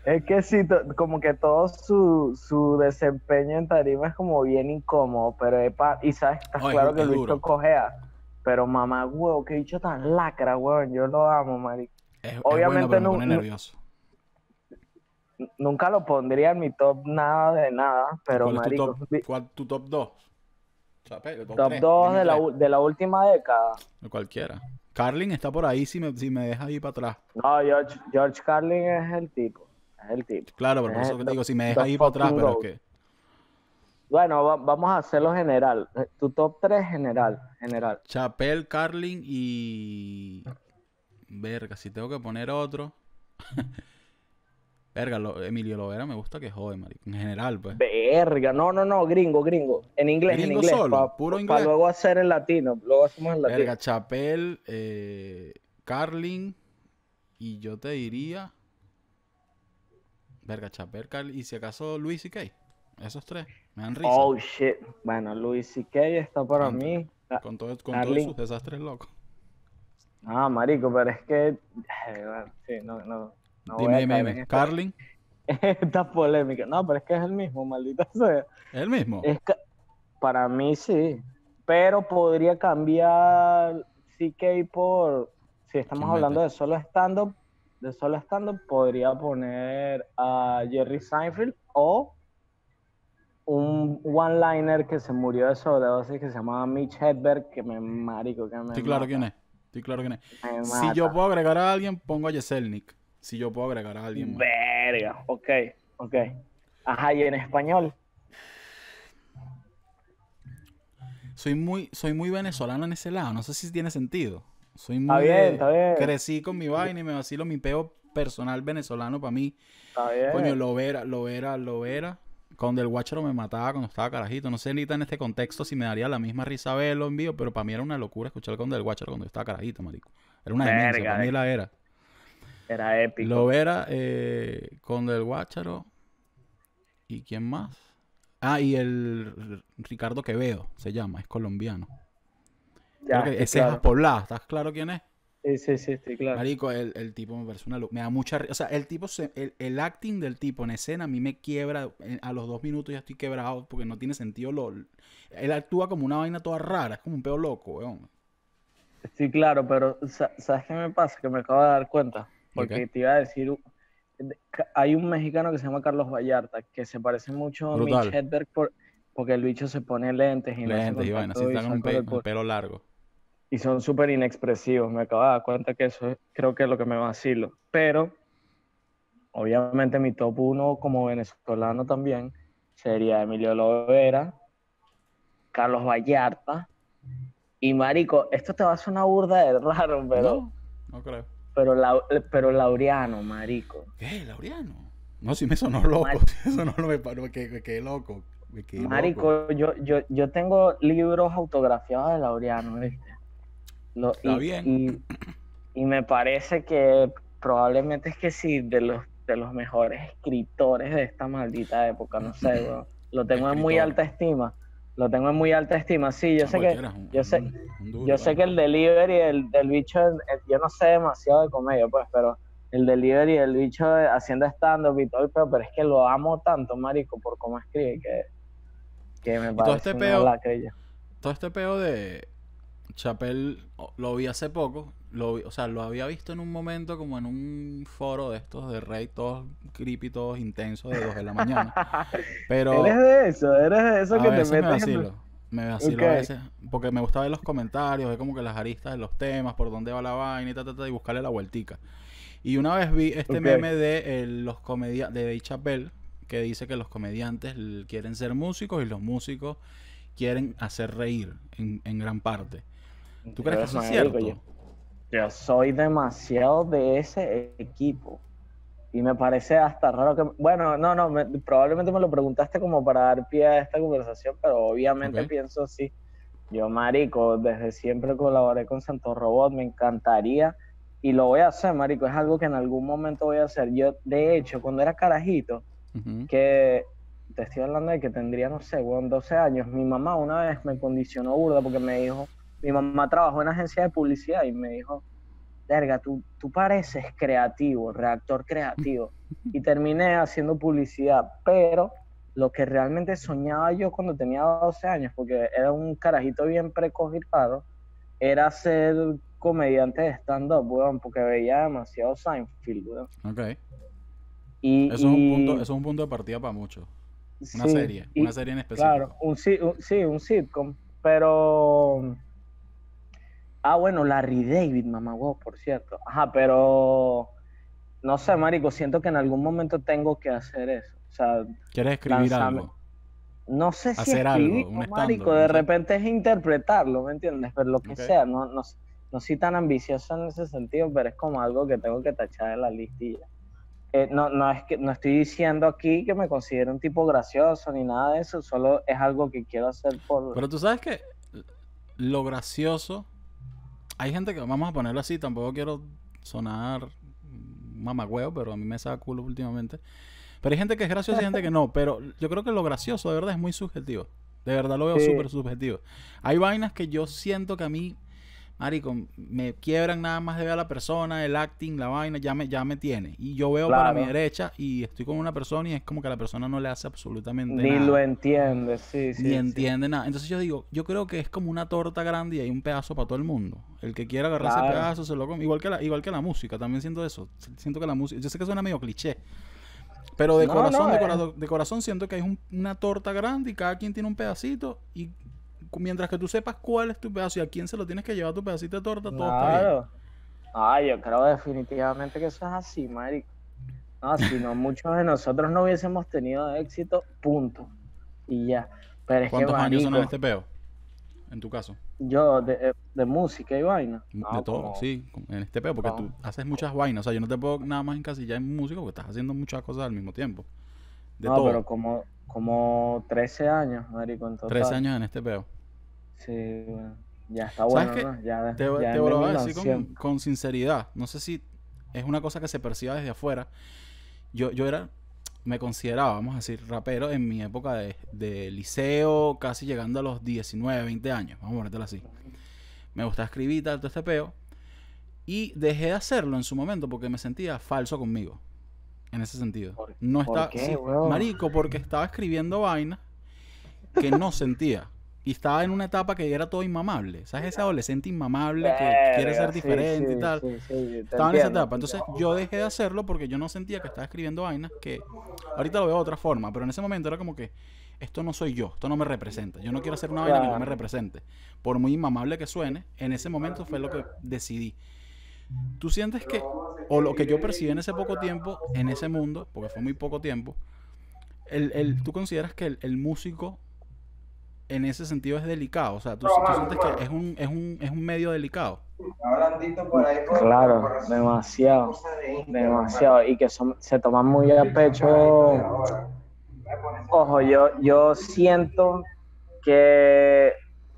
Es que sí, como que todo su, su desempeño en tarima es como bien incómodo, pero epa, y sabes, está es- claro que es el bicho cojea. Pero mamá, huevo, qué bicho tan lacra, weón. Yo lo amo, marico. Es, es Obviamente bueno, pero no- me pone no- nervioso. Nunca lo pondría en mi top nada de nada, pero ¿Cuál es tu marico, top, cuál- tu top 2? top tres, 2 dime de la, de la última década. Cualquiera. Carlin está por ahí si me, si me deja ir para atrás. No, George, George Carlin es el tipo. Es el tipo. Claro, pero por eso que te digo, si me deja ir para atrás, pero es que. Bueno, va- vamos a hacerlo general. Eh, Tu top 3 general. General. Chapel, Carlin y. Verga, si tengo que poner otro. Verga, lo- Emilio Lovera me gusta que jode, marico. En general, pues. Verga, no, no, no, gringo, gringo. En inglés, en Gringo inglés. solo, pa- puro inglés. luego hacer en latino. Luego hacemos en latino. Verga, Chapel, eh, Carlin y yo te diría. Verga, Chapel, Carlin y si acaso Luis y Kay. Esos tres. Me dan risa. Oh shit. Bueno, Luis C.K. está para mí. Con, todo, con todos sus desastres locos. Ah, marico, pero es que. bueno, sí, no, no. No dime, dime, Carlin, esta polémica. No, pero es que es el mismo, maldita sea. ¿es el mismo? Es que, para mí sí. Pero podría cambiar CK por. Si estamos ¿Quién hablando mete? de solo stand-up, de solo stand-up, podría poner a Jerry Seinfeld o un one-liner que se murió de sobredosis que se llamaba Mitch Hedberg, que me marico, que me Estoy claro mata, quién es. Estoy claro quién es. Si yo puedo agregar a alguien, pongo a Yeselnik. Si yo puedo agregar a alguien más. Verga, ok, ok. Ajá, y en español. Soy muy, soy muy venezolano en ese lado. No sé si tiene sentido. Soy muy Está bien, está bien. Crecí con mi vaina y me vacilo mi peo personal venezolano para mí. Está bien. Coño, lo vera, lo vera, lo vera. Cuando el guacharo me mataba cuando estaba carajito. No sé ahorita en este contexto si me daría la misma risa verlo en vivo, pero para mí era una locura escuchar con del guacharo cuando yo estaba carajito, marico. Era una demencia, para mí la era. Era épico. Lo vera eh, con del guacharo. ¿Y quién más? Ah, y el Ricardo Quevedo se llama, es colombiano. Ya, Creo que ese es poblada, ¿estás claro quién es? Sí, sí, sí, estoy claro. Marico, el, el tipo me parece una. Me da mucha O sea, el tipo, se- el, el acting del tipo en escena a mí me quiebra. A los dos minutos ya estoy quebrado porque no tiene sentido. Lo, él actúa como una vaina toda rara, es como un peo loco, weón. Sí, claro, pero sa- ¿sabes qué me pasa? Que me acabo de dar cuenta. Porque te iba a decir, hay un mexicano que se llama Carlos Vallarta, que se parece mucho a. Mitch Hedberg por, porque el bicho se pone lentes y Lentes y contacto así está con un, pe- pelo largo. y son súper inexpresivos. Me acabo de dar cuenta que eso es- creo que es lo que me vacilo. Pero, obviamente, mi top uno como venezolano también sería Emilio Lovera, Carlos Vallarta. Y marico, esto te va a sonar burda de raro, pero, No, no creo. Pero, Lau- pero Laureano, marico. ¿Qué? ¿Laureano? No, si me sonó loco. Mar- si Eso no me paró, me quedé, me quedé loco. Me quedé loco. Marico, yo, yo, yo tengo libros autografiados de Laureano, ¿viste? Lo- Está y, bien. Y, y me parece que probablemente es que sí, de los, de los mejores escritores de esta maldita época, no sé, weón. Lo tengo en muy alta estima. Lo tengo en muy alta estima, sí, yo sé que, un- yo sé- un- un duro, yo sé que el delivery del, del bicho, yo no sé demasiado de comedia, pues, pero el delivery del bicho haciendo stand-up y todo el peo, pero es que lo amo tanto, marico, por cómo escribe, que, que me todo parece este una peo- todo este peo de Chapel o- lo vi hace poco. Lo vi- o sea, lo había visto en un momento como en un foro de estos de Rey, todos creepy, todos intensos de 2 de la mañana. Pero Eres de eso, eres de eso a que te veces me metes en... vacilo. Me vacilo a veces. Porque me gusta ver los comentarios, ver como que las aristas de los temas, por dónde va la vaina y ta, ta, ta, y buscarle la vueltica. Y una vez vi este meme de eh, los comediantes, de Dave Chappelle, que dice que los comediantes quieren ser músicos y los músicos quieren hacer reír en, en gran parte. ¿Tú crees que eso es cierto? Yo, yo soy demasiado de ese equipo. Y me parece hasta raro que... Bueno, no, no, me- probablemente me lo preguntaste como para dar pie a esta conversación, pero obviamente Ok. pienso así. Yo, marico, desde siempre colaboré con Santo Robot, me encantaría y lo voy a hacer, marico, es algo que en algún momento voy a hacer. Yo, de hecho, cuando era carajito, Ujú. que te estoy hablando de que tendría, no sé, weón, 12 años, mi mamá una vez me condicionó burda porque me dijo, mi mamá trabajó en agencia de publicidad y me dijo, verga, tú, tú pareces creativo, reactor creativo. Y terminé haciendo publicidad, pero lo que realmente soñaba yo cuando tenía 12 años, porque era un carajito bien precoz y raro, era ser comediante de stand-up, weón, porque veía demasiado Seinfeld, weón. Ok. Y, Eso, es un punto, eso es un punto de partida para muchos. Una sí, serie, y- una serie en específico. Claro, un, un- sí, un sitcom, pero... Ah, bueno, Larry David, mamá, wow, por cierto. Ajá, pero... No sé, marico, siento que en algún momento tengo que hacer eso. O sea, ¿Quieres escribir lanzame- algo? no sé si Hacer algo, escribir, un marico, de repente es interpretarlo, ¿me entiendes? Pero lo que Ok. sea, no, no, no soy tan ambicioso en ese sentido, pero es como algo que tengo que tachar en la listilla. Eh, no, no, es que, no estoy diciendo aquí que me considero un tipo gracioso ni nada de eso, solo es algo que quiero hacer por... Pero tú sabes que lo gracioso, hay gente que, vamos a ponerlo así, tampoco quiero sonar mamagüeo, pero a mí me saca culo últimamente. Pero hay gente que es graciosa y gente que no, pero yo creo que lo gracioso de verdad es muy subjetivo. De verdad lo veo Sí. súper subjetivo. Hay vainas que yo siento que a mí, marico, me quiebran nada más de ver a la persona, el acting, la vaina, ya me, ya me tiene. Y yo veo para mi derecha y estoy con una persona y es como que a la persona no le hace absolutamente Ni nada lo entiende, sí, sí. ni sí. entiende nada. Entonces yo digo, yo creo que es como una torta grande y hay un pedazo para todo el mundo. El que quiera agarrar ese Claro. pedazo se lo come. Igual que la, igual que la música, también siento eso. Siento que la música, yo sé que suena medio cliché. Pero de No, corazón, no, de, corazón, de corazón siento que hay un- una torta grande y cada quien tiene un pedacito y mientras que tú sepas cuál es tu pedazo y a quién se lo tienes que llevar tu pedacito de torta, todo está bien. Claro. Ah, yo creo definitivamente que eso es así, marico. No, si no, muchos de nosotros no hubiésemos tenido éxito, punto. Y ya. Pero es que, ¿Cuántos años son en este peo? En tu caso. yo, de, eh, de música y vaina. de no, todo, como- sí, en este peo, porque No. tú haces muchas vainas. O sea, yo no te puedo nada más encasillar en música porque estás haciendo muchas cosas al mismo tiempo. De no, todo. pero como, como 13 años, marico, en total. 13 años en este peo. Sí, bueno, ya está ¿Sabes bueno, qué? ¿no? Ya, Te, ya te en lo voy a decir con, sinceridad. No sé si es una cosa que se perciba desde afuera. Yo, yo era, me consideraba, vamos a decir, rapero en mi época de, de liceo, casi llegando a los 19, 20 años. Vamos a ponértelo así. Me gustaba escribir tal, todo este peo. Y dejé de hacerlo en su momento porque me sentía falso conmigo. En ese sentido. ¿Por- no por está, qué, sí, marico, porque estaba escribiendo vainas que no sentía. Y estaba en una etapa que era todo inmamable. ¿Sabes? Ese adolescente inmamable que quiere ser diferente sí, y tal. sí, sí, te Estaba en esa etapa. Entonces yo dejé de hacerlo porque yo no sentía que estaba escribiendo vainas que ahorita lo veo de otra forma. Pero en ese momento era como que esto no soy yo, esto no me representa. Yo no quiero hacer una vaina que no me represente. Por muy inmamable que suene, en ese momento fue lo que decidí. ¿Tú sientes que, o lo que yo percibí en ese poco tiempo, en ese mundo, porque fue muy poco tiempo, el, el- tú consideras que el, el músico en ese sentido es delicado? O sea, ¿tú, tú sientes que es un, es, un, es un medio delicado? Claro, demasiado, demasiado. Y que son- se toman muy a pecho. Ojo, yo, yo siento que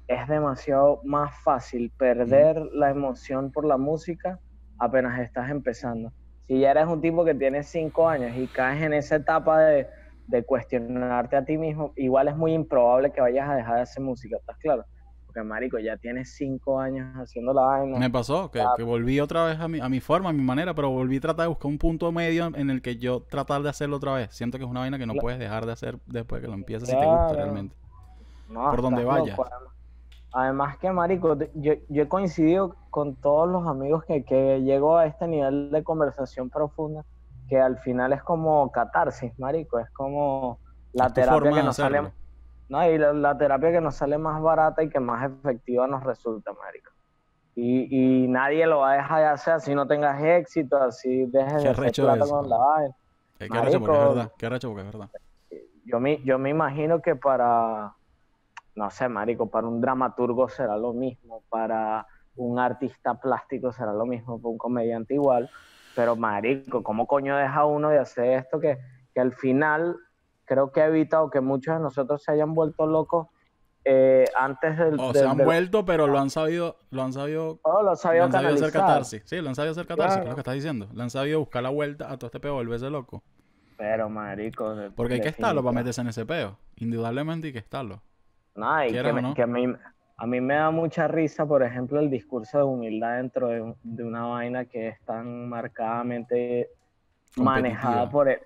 es demasiado más fácil perder la emoción por la música apenas estás empezando. Si ya eres un tipo que tiene cinco años y caes en esa etapa de, de cuestionarte a ti mismo, igual es muy improbable que vayas a dejar de hacer música, ¿estás claro? Porque, marico, ya tienes cinco años haciendo la vaina. Me pasó que, que volví otra vez a mi, a mi forma, a mi manera, pero volví a tratar de buscar un punto medio en el que yo tratar de hacerlo otra vez. Siento que es una vaina que no Claro. puedes dejar de hacer después que lo empiezas si te gusta realmente. No, por donde vayas. loco, además. Que, marico, yo, yo he coincidido con todos los amigos que, que llego a este nivel de conversación profunda, que al final es como catarsis, marico, es como la Es terapia que nos sale, no, y la, la terapia que nos sale más barata y que más efectiva nos resulta, marico. Y, y, nadie lo va a dejar de hacer así no tengas éxito, así dejes de hacer plata con la vaina. Qué arrecho porque es verdad, qué arrecho porque es verdad. Yo me, yo me imagino que para, no sé, marico, para un dramaturgo será lo mismo, para un artista plástico será lo mismo, para un comediante igual, pero marico, ¿cómo coño deja uno de hacer esto que, que al final creo que ha evitado que muchos de nosotros se hayan vuelto locos eh, antes del... O se han vuelto, pero lo han sabido... Lo han sabido... Oh, lo sabido, lo han sabido hacer catarsis. Sí, lo han sabido hacer catarsis, es lo que estás diciendo. Le han sabido buscar la vuelta a todo este peo, volverse loco. Pero, marico... Porque hay que estarlo para meterse en ese peo. Indudablemente hay que estarlo. No, y que, que a, mí, a mí me da mucha risa, por ejemplo, el discurso de humildad dentro de, de una vaina que es tan marcadamente manejada por el,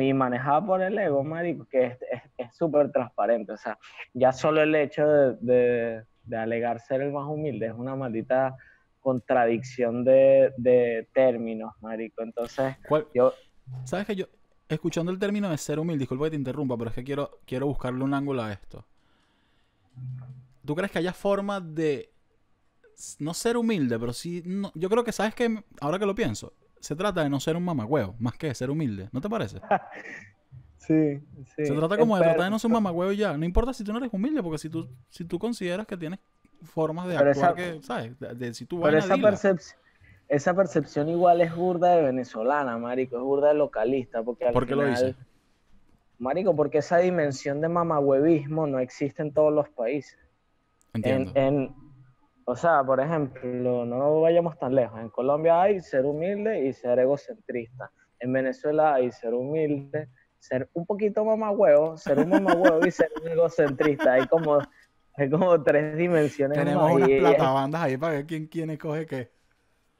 y manejada por el ego, marico, que es súper transparente. O sea, ya solo el hecho de, de, alegar ser el más humilde es una maldita contradicción de, de términos, marico. Entonces, yo... ¿Sabes que yo, escuchando el término de ser humilde, disculpa que te interrumpa, pero es que quiero, quiero buscarle un ángulo a esto. ¿Tú crees que haya forma de no ser humilde, pero sí, no, yo creo que sabes que ahora que lo pienso, se trata de no ser un mamagüeo, más que de ser humilde, ¿no te parece? sí, sí. Se trata como de tratar de no ser un mamagüeo ya. No importa si tú no eres humilde, porque si tú, si tú consideras que tienes formas de actuar que, ¿sabes? De, si tú Pero esa, percepción esa percepción igual es burda de venezolana, marico, es burda de localista, porque al ¿Por qué lo dice? Marico, porque esa dimensión de mamagüevismo no existe en todos los países. Entiendo. En, o sea, por ejemplo, no vayamos tan lejos. En Colombia hay ser humilde y ser egocentrista. En Venezuela hay ser humilde, ser un poquito mamagüevo, ser un mamagüevo y ser un egocentrista. Hay como, hay como tres dimensiones. Tenemos unas platabandas ahí para ver quién, quién escoge qué.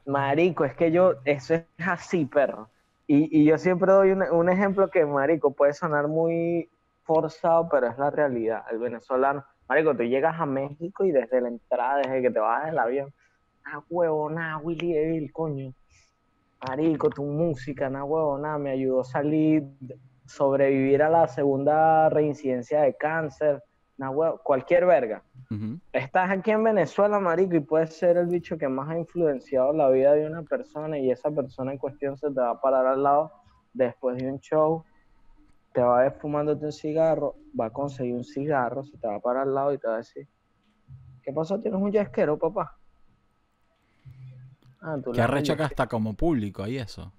Marico, es que yo, eso es así, perro. Y, y yo siempre doy un, un, ejemplo que, Marico, puede sonar muy forzado, pero es la realidad. El venezolano, Marico, tú llegas a México y desde la entrada, desde que te vas del avión, ah, huevo, nada, Willy Evil, coño. Marico, tu música, nada, huevo, nada, me ayudó a salir, sobrevivir a la segunda reincidencia de cáncer, nada, huevo, cualquier verga. Estás aquí en Venezuela, marico, y puedes ser el bicho que más ha influenciado la vida de una persona y esa persona en cuestión se te va a parar al lado después de un show, te va a ver fumándote un cigarro, va a conseguir un cigarro, se te va a parar al lado y te va a decir, ¿qué pasó? ¿Tienes un yesquero, papá? Ah, ¿Qué arrecho que hasta como público hay eso?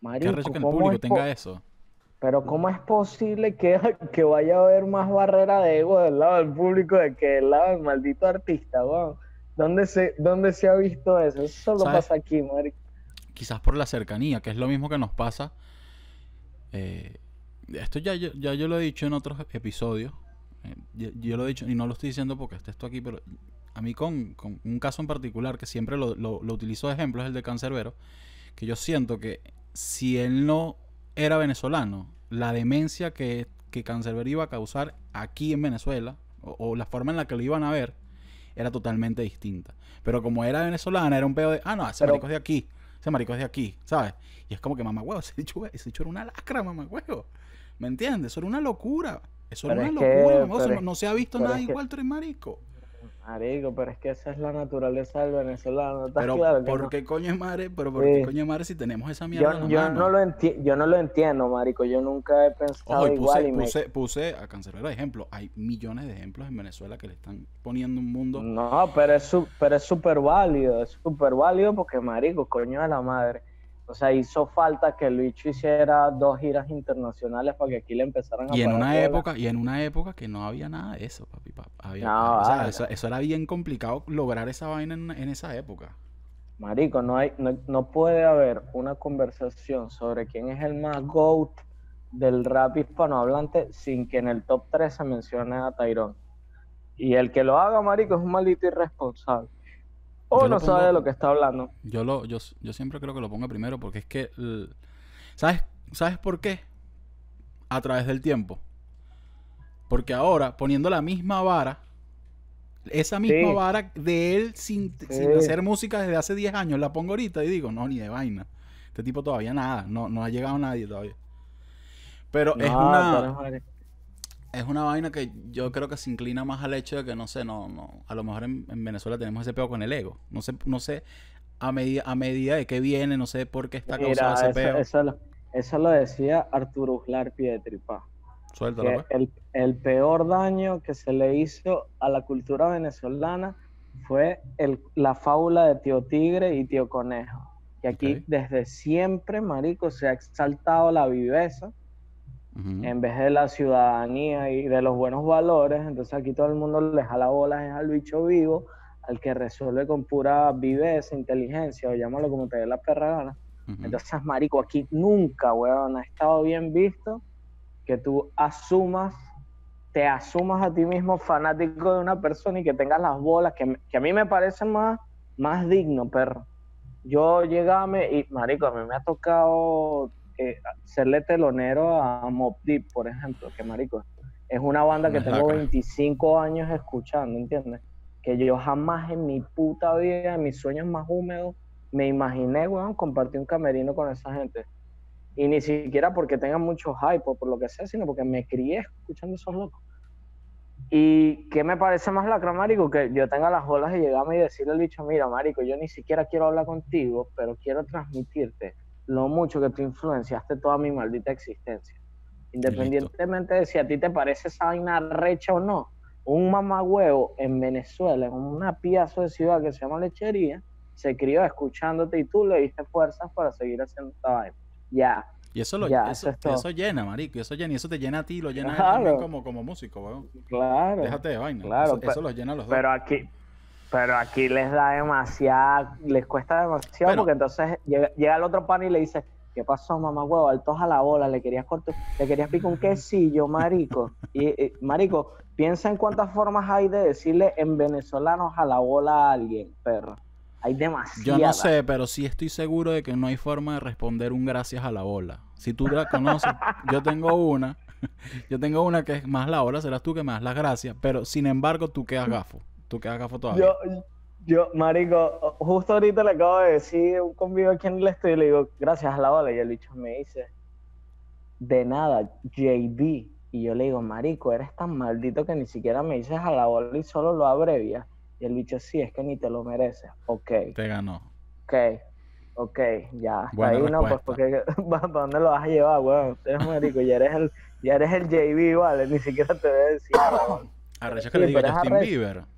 Marico, ¿Qué arrecho que el público tenga eso? Pero ¿cómo es posible que, que, vaya a haber más barrera de ego del lado del público de que del lado del maldito artista, weón? ¿Dónde se, ¿Dónde se ha visto eso? Eso solo pasa aquí, marico. Quizás por la cercanía, que es lo mismo que nos pasa. Eh, esto ya, ya yo lo he dicho en otros episodios. Eh, yo, lo he dicho y no lo estoy diciendo porque esté esto aquí, pero a mí con, con un caso en particular que siempre lo, lo, lo utilizo de ejemplo es el de Cancerbero, que yo siento que si él no era venezolano, la demencia que, que Cancerbero iba a causar aquí en Venezuela, o, la forma en la que lo iban a ver, era totalmente distinta. Pero como era venezolana, era un pedo de, ah, no, ese marico es de aquí, ese marico es de aquí, ¿sabes? Y es como que, mamá huevo, ese dicho, ese dicho era una lacra, mamá huevo. ¿Me entiendes? Eso era una locura. Eso era una locura, no, no, se ha visto nada igual, tres marico. Marico, pero es que esa es la naturaleza del venezolano. Pero claro ¿por qué coño es madre? Pero ¿por qué coño es madre si tenemos esa mierda yo, yo No lo yo no lo entiendo, marico. Yo nunca he pensado Ojo, igual. y puse, puse a cancelar de ejemplo. Hay millones de ejemplos en Venezuela que le están poniendo un mundo. No, pero es pero es súper válido. Es súper válido porque, marico, coño de la madre. O sea, hizo falta que Luis hiciera dos giras internacionales para que aquí le empezaran a y en una época Y en una época que no había nada de eso, papi. no, o sea, eso, era bien complicado lograr esa vaina en, esa época. Marico, no, hay, no, puede haber una conversación sobre quién es el más GOAT del rap hispanohablante sin que en el top 3 se mencione a Tyrone. Y el que lo haga, marico, es un maldito irresponsable. O no sabe de lo que está hablando. Yo, lo, yo, yo siempre creo que lo ponga primero porque es que... ¿Sabes, ¿Sabes por qué? A través del tiempo. Porque ahora, poniendo la misma vara, esa misma vara de él sin, hacer música desde hace 10 años, la pongo ahorita y digo, no, ni de vaina. Este tipo todavía nada, no, no ha llegado nadie todavía. Pero es una... Es una vaina que yo creo que se inclina más al hecho de que, no sé, no, no, a lo mejor en, en Venezuela tenemos ese peo con el ego. No sé, no sé a medida, a medida de qué viene, no sé por qué está causado ese peo. eso lo, eso lo decía Arturo Uslar Pietri, pa. Suéltalo, que pues. el, el peor daño que se le hizo a la cultura venezolana fue el, la fábula de Tío Tigre y Tío Conejo. Que aquí Ok. desde siempre, marico, se ha exaltado la viveza En vez de la ciudadanía y de los buenos valores. Entonces aquí todo el mundo le jala bolas es al bicho vivo, al que resuelve con pura viveza, inteligencia, o llámalo como te dé la perra gana. Entonces, marico, aquí nunca, weón, ha estado bien visto que tú asumas, te asumas a ti mismo fanático de una persona y que tengas las bolas, que, que a mí me parece más, más digno, perro. Yo llegame y, marico, a mí me ha tocado eh, serle telonero a Mob Deep, por ejemplo, que, marico, es una banda que tengo lacra. 25 años escuchando, ¿entiendes? Que yo jamás en mi puta vida, en mis sueños más húmedos, me imaginé, weón, compartir un camerino con esa gente. Y ni siquiera porque tengan mucho hype o por lo que sea, sino porque me crié escuchando esos locos. Y qué me parece más lacra, marico, que yo tenga las bolas de llegarme y decirle al bicho, mira, marico, yo ni siquiera quiero hablar contigo, pero quiero transmitirte lo mucho que tú influenciaste toda mi maldita existencia. Independientemente de si a ti te parece esa vaina recha o no, un mamagüevo en Venezuela, en una piazo de ciudad que se llama Lechería, se crió escuchándote y tú le diste fuerzas para seguir haciendo esta vaina. Ya, Y eso lo Ya, eso, eso eso llena, marico. Eso llena, y eso te llena a ti, lo llena a Claro. también como, como músico, weón. claro. Déjate de vaina. claro, eso, pe- eso los llena a los dos. Pero aquí, pero aquí les da demasiado, les cuesta demasiado porque entonces llega, llega el otro pan y le dice, ¿qué pasó, mamá huevo? Altos a la bola, le querías cortar, le querías picar un quesillo, marico. Y, y, marico, piensa en cuántas formas hay de decirle en venezolano a la bola a alguien, perro. Hay Yo demasiadas. no sé, pero sí estoy seguro de que no hay forma de responder un gracias a la bola. Si tú la conoces, yo tengo una. Yo tengo una que es más la bola, serás tú que me das las gracias. Pero sin embargo, tú quedas gafo. Tú quedas gafo todavía. Yo, yo, marico, justo ahorita le acabo de decir un convivo aquí en el estudio y le digo, gracias a la bola. Y el bicho me dice, de nada, JB. Y yo le digo, marico, eres tan maldito que ni siquiera me dices a la bola y solo lo abrevias. Y el bicho, sí, es que ni te lo mereces. Ok, Te ganó. ok, ok, ya. Hasta Buena ahí no, pues porque ¿para dónde lo vas a llevar, weón? Eres marico, ya eres el, ya eres el JB, vale, ni siquiera te voy a decir. Arrecho Sí, que le digo Justin arrecho. Bieber.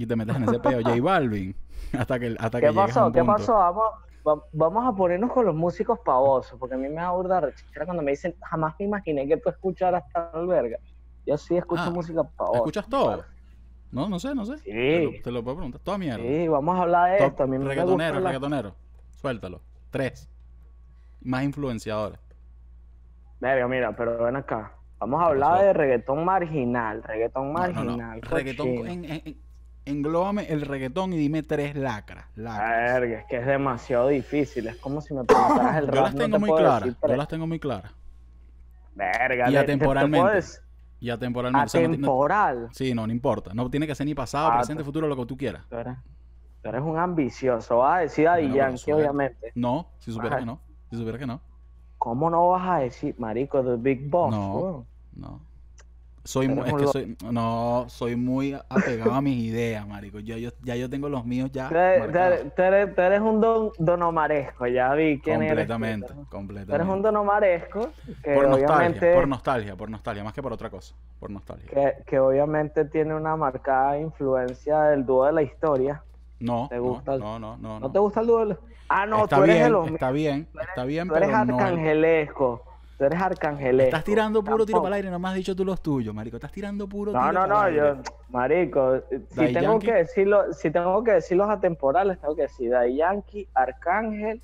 Y te metes en ese pedo. J Balvin. Hasta que, hasta que ¿Qué a pasó? un ¿Qué punto. pasó? Vamos, va- vamos a ponernos con los músicos pavosos, porque a mí me da burda rechera cuando me dicen, jamás me imaginé que tú escucharas tal verga. Yo sí escucho Ah, música pavosa. ¿Escuchas todo? No, no sé, no sé. Sí. Te, lo, te lo puedo preguntar. Toda mierda. Sí, vamos a hablar de Top esto. A mí me gusta reggaetonero, la- reggaetonero. Suéltalo. Tres. Más influenciadores. Verga, mira, pero ven acá. Vamos a hablar de reggaetón marginal, reggaetón No, no, no. marginal. Reggaetón. en- en- englóbame el reggaetón y dime tres lacras. lacras. Verga, es que es demasiado difícil. Es como si me preguntaras el Yo rap. las no tengo te muy claras. Yo las tengo muy claras. Verga, Y te- te- te atemporalmente. puedo decir- Y atemporalmente. o sea, no Atemporal. sí, no, no importa. No tiene que ser ni pasado, Ah, presente, te- futuro, lo que tú quieras. Tú eres, tú eres un ambicioso. Vas a decir a Bueno, Yankee, suave. obviamente. No, si supiera Ajá. que no. Si supiera que no. ¿Cómo no vas a decir, marico, The Big Boss? No. No. Soy Eres mu- es que soy no, soy muy apegado a mis ideas, marico. Ya yo, ya yo tengo los míos ya Tú eres, tú eres- tú eres- eres un don, donomaresco, ya vi quién eres. completamente, eres- Tú completamente. eres un donomaresco que por nostalgia, obviamente, por nostalgia, por nostalgia, más que por otra cosa, por nostalgia. que, que obviamente tiene una marcada influencia del dúo de la historia. No, ¿Te no, gusta el- no, no, no, ¿No, no. te gusta el dúo? de la- Ah, no, está tú eres bien, los está bien, está bien, Tú eres pero no el- arcangelesco. Tú eres arcangelesco. Estás tirando puro tiro para el aire, no me has dicho tú los tuyos, marico. Estás tirando puro No, tiro no, para no, el yo, aire. marico, si tengo Yankee. que decirlo, si tengo que decir los atemporales, tengo que decir Daddy Yankee, Arcángel.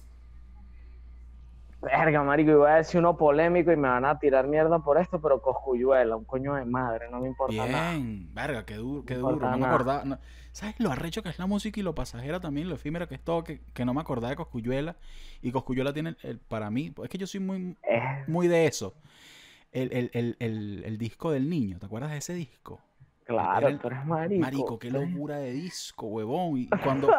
Verga, marico, y voy a decir uno polémico y me van a tirar mierda por esto, pero Coscuyuela, un coño de madre, no me importa nada. Bien, verga, qué duro, qué No duro. No me nada. acordaba. no- ¿Sabes lo arrecho que es la música y lo pasajera también, lo efímero que es todo? Que, que no me acordaba de Coscuyuela. Y Coscuyuela tiene, el, el- para mí, es que yo soy muy, Es- muy de eso. El, el, el, el, el disco del niño, ¿te acuerdas de ese disco? claro, el- tú eres marico. Marico, qué locura de disco, huevón. Y cuando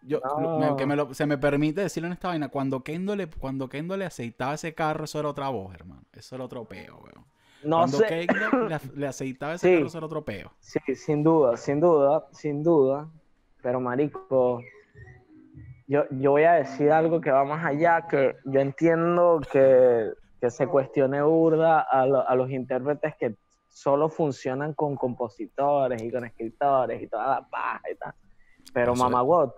yo No. me- que me lo- se me permite decirlo en esta vaina, cuando Kendo le, cuando Kendo le aceitaba ese carro, eso era otra voz, hermano. Eso era otro peo, weón. No Cuando sé. Le, le aceitaba ese Sí. carro, eso era otro peo. Sí, sin duda, sin duda, sin duda. Pero marico, yo, yo voy a decir algo que va más allá, que yo entiendo que, que se cuestione burda a, lo- a los intérpretes que solo funcionan con compositores y con escritores y toda la paja y tal. Pero mamá,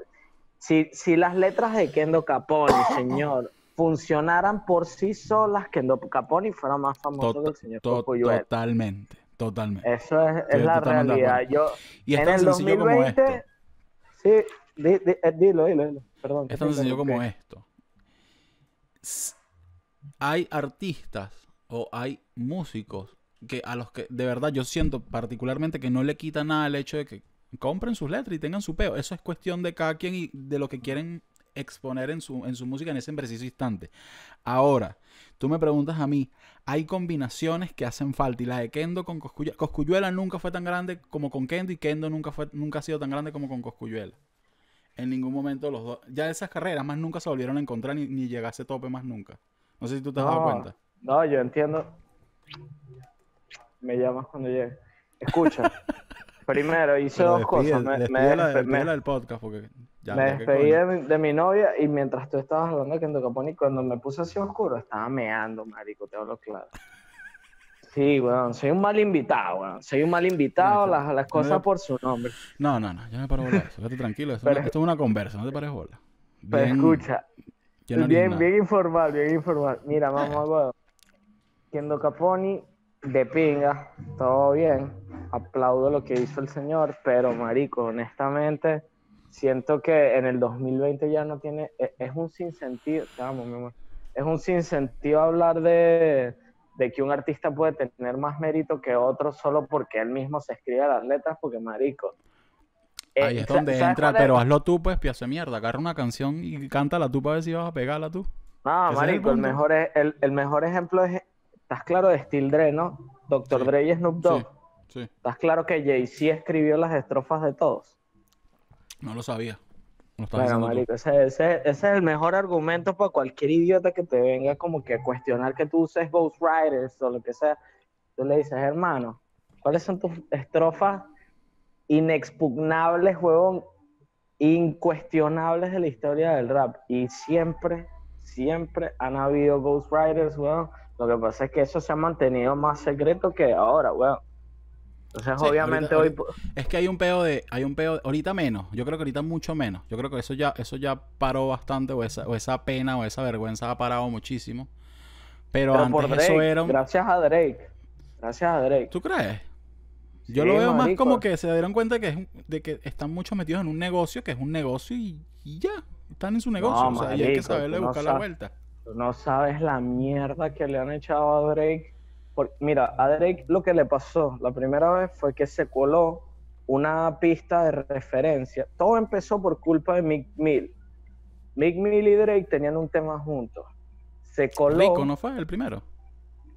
si, si las letras de Kendo Caponi, señor, funcionaran por sí solas, Kendo Caponi fuera más famoso Tot- que el señor to- totalmente, totalmente. Eso es, es la realidad. Yo, Y es en tan el sencillo como 2020, esto. sí, di- di- eh, dilo, dilo, dilo. Perdón. que Es tan sencillo como esto. Hay artistas o hay músicos que a los que de verdad yo siento particularmente que no le quita nada el hecho de que compren sus letras y tengan su peo. Eso es cuestión de cada quien y de lo que quieren exponer en su, en su música en ese preciso instante. Ahora, tú me preguntas a mí, hay combinaciones que hacen falta y la de Kendo con Coscuyuela, Coscuyuela nunca fue tan grande como con Kendo y Kendo nunca, fue, nunca ha sido tan grande como con Coscuyuela. En ningún momento los dos, ya esas carreras más nunca se volvieron a encontrar ni, ni llegó a ese tope más nunca. No sé si tú te has dado cuenta. No, yo entiendo. Me llamas cuando llegue. Escucha, primero hice Pero dos despide- cosas. Me, me la- me- la del podcast porque ya, me despedí de mi, de mi novia y mientras tú estabas hablando de Kendo Caponi, cuando me puse así oscuro, estaba meando, marico, te hablo claro. Sí, weón, soy un mal invitado, weón. Soy un mal invitado, No, las, las cosas no- por su nombre. No, no, no, yo no me paro bola eso. Quédate tranquilo. Esto, Pero- no- esto es una conversa, no te pares bola. Pero Bien- escucha, bien bien informal, bien informal. Mira, mamá, weón. Kendo Caponi, de pinga, todo bien. Aplaudo lo que hizo el señor, pero marico, honestamente, siento que en el 2020 ya no tiene, e- es, un sinsentido, amo, mi amor. Es un sinsentido hablar de, de que un artista puede tener más mérito que otro solo porque él mismo se escribe las letras, porque marico. eh, Ahí es donde ¿sabes entra, pero hazlo tú, pues, piazo de mierda. Agarra una canción y cántala tú para ver si vas a pegarla tú. No, el marico, el, mejor, es- el, el mejor ejemplo es, estás claro de Steel Dre, ¿no? Sí. Dre y Snoop Dogg. Sí, sí. Estás claro que Jay-Z escribió las estrofas de todos. No lo sabía. Estás Bueno, marico, ese, ese- ese es el mejor argumento para cualquier idiota que te venga como que a cuestionar que tú uses Ghostwriters o lo que sea. Tú le dices, hermano, ¿cuáles son tus estrofas inexpugnables, huevón, incuestionables de la historia del rap? Y siempre, siempre han habido Ghostwriters, huevón. Lo que pasa es que eso se ha mantenido más secreto que ahora, huevón. Entonces, Sí, obviamente, ahorita- hoy... Es que hay un peo de, hay un peo, ahorita menos, yo creo que ahorita mucho menos. Yo creo que eso ya, eso ya paró bastante, o esa, o esa pena o esa vergüenza ha parado muchísimo. Pero, Pero antes por Drake, eso era un... gracias a Drake. Gracias a Drake. ¿Tú crees? Yo Sí, lo veo más como que se dieron cuenta que es un- de que están muchos metidos en un negocio, que es un negocio y, y ya, están en su negocio. o sea, y hay que saberle no buscar la vuelta. Tú no sabes la mierda que le han echado a Drake. Por- mira, a Drake lo que le pasó la primera vez fue que se coló una pista de referencia. Todo empezó por culpa de Mick Mill. Mick Mill y Drake tenían un tema juntos. Se coló. Rico, ¿no fue el primero?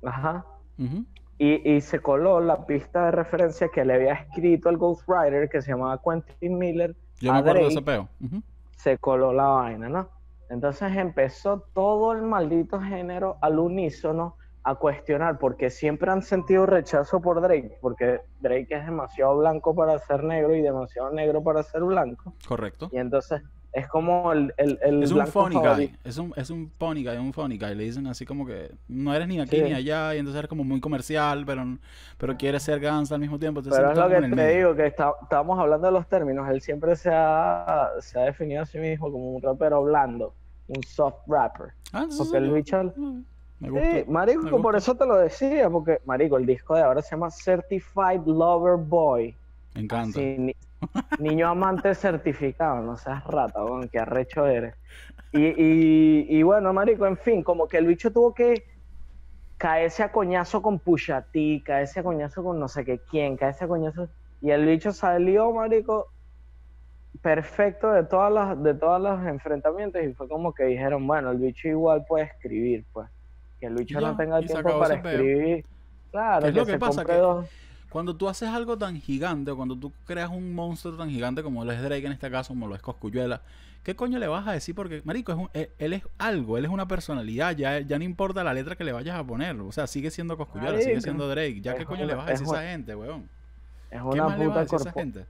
Ajá. Ujú. Y, y se coló la pista de referencia que le había escrito el Ghostwriter que se llamaba Quentin Miller. Yo me acuerdo de Drake. ese peo. Ujú. se coló la vaina, ¿no? Entonces empezó todo el maldito género al unísono a cuestionar, porque siempre han sentido rechazo por Drake, porque Drake es demasiado blanco para ser negro y demasiado negro para ser blanco. Correcto. Y entonces es como el, el, el Es un funny guy. Es un, es un funny guy, un funny guy. Le dicen así como que no eres ni aquí Sí. ni allá. Y entonces eres como muy comercial, pero, pero quieres ser gangsta al mismo tiempo. Entonces Pero es lo que te medio. digo, que está- estábamos hablando de los términos. Él siempre se ha, se ha definido a sí mismo como un rapero blando, un soft rapper. Ah, Porque el bicho... Me gusta. Sí, marico, me por eso te lo decía, porque, marico, el disco de ahora se llama Certified Lover Boy. Me encanta. Ni- niño amante certificado, no seas rata, weón, qué arrecho eres. Y, y, y bueno, marico, en fin, como que el bicho tuvo que caerse a coñazo con Pusha T, caerse a coñazo con no sé qué quién, caerse a coñazo... Y el bicho salió, marico, perfecto de todas las de todos los enfrentamientos y fue como que dijeron, bueno, el bicho igual puede escribir, pues. Que Ya, no tenga tiempo para escribir. Claro, ¿Qué es que lo que se pasa? Que- dos. cuando tú haces algo tan gigante, o cuando tú creas un monstruo tan gigante como lo es Drake en este caso, como lo es Coscuyuela, ¿qué coño le vas a decir? Porque, marico, es un- él, él es algo, él es una personalidad, ya, ya no importa la letra que le vayas a poner, o sea, sigue siendo Coscuyuela, sigue siendo Drake, ya es qué coño una- le vas a decir a esa gente, weón. Es ¿Qué una más le vas a puta decir a esa corpo- gente?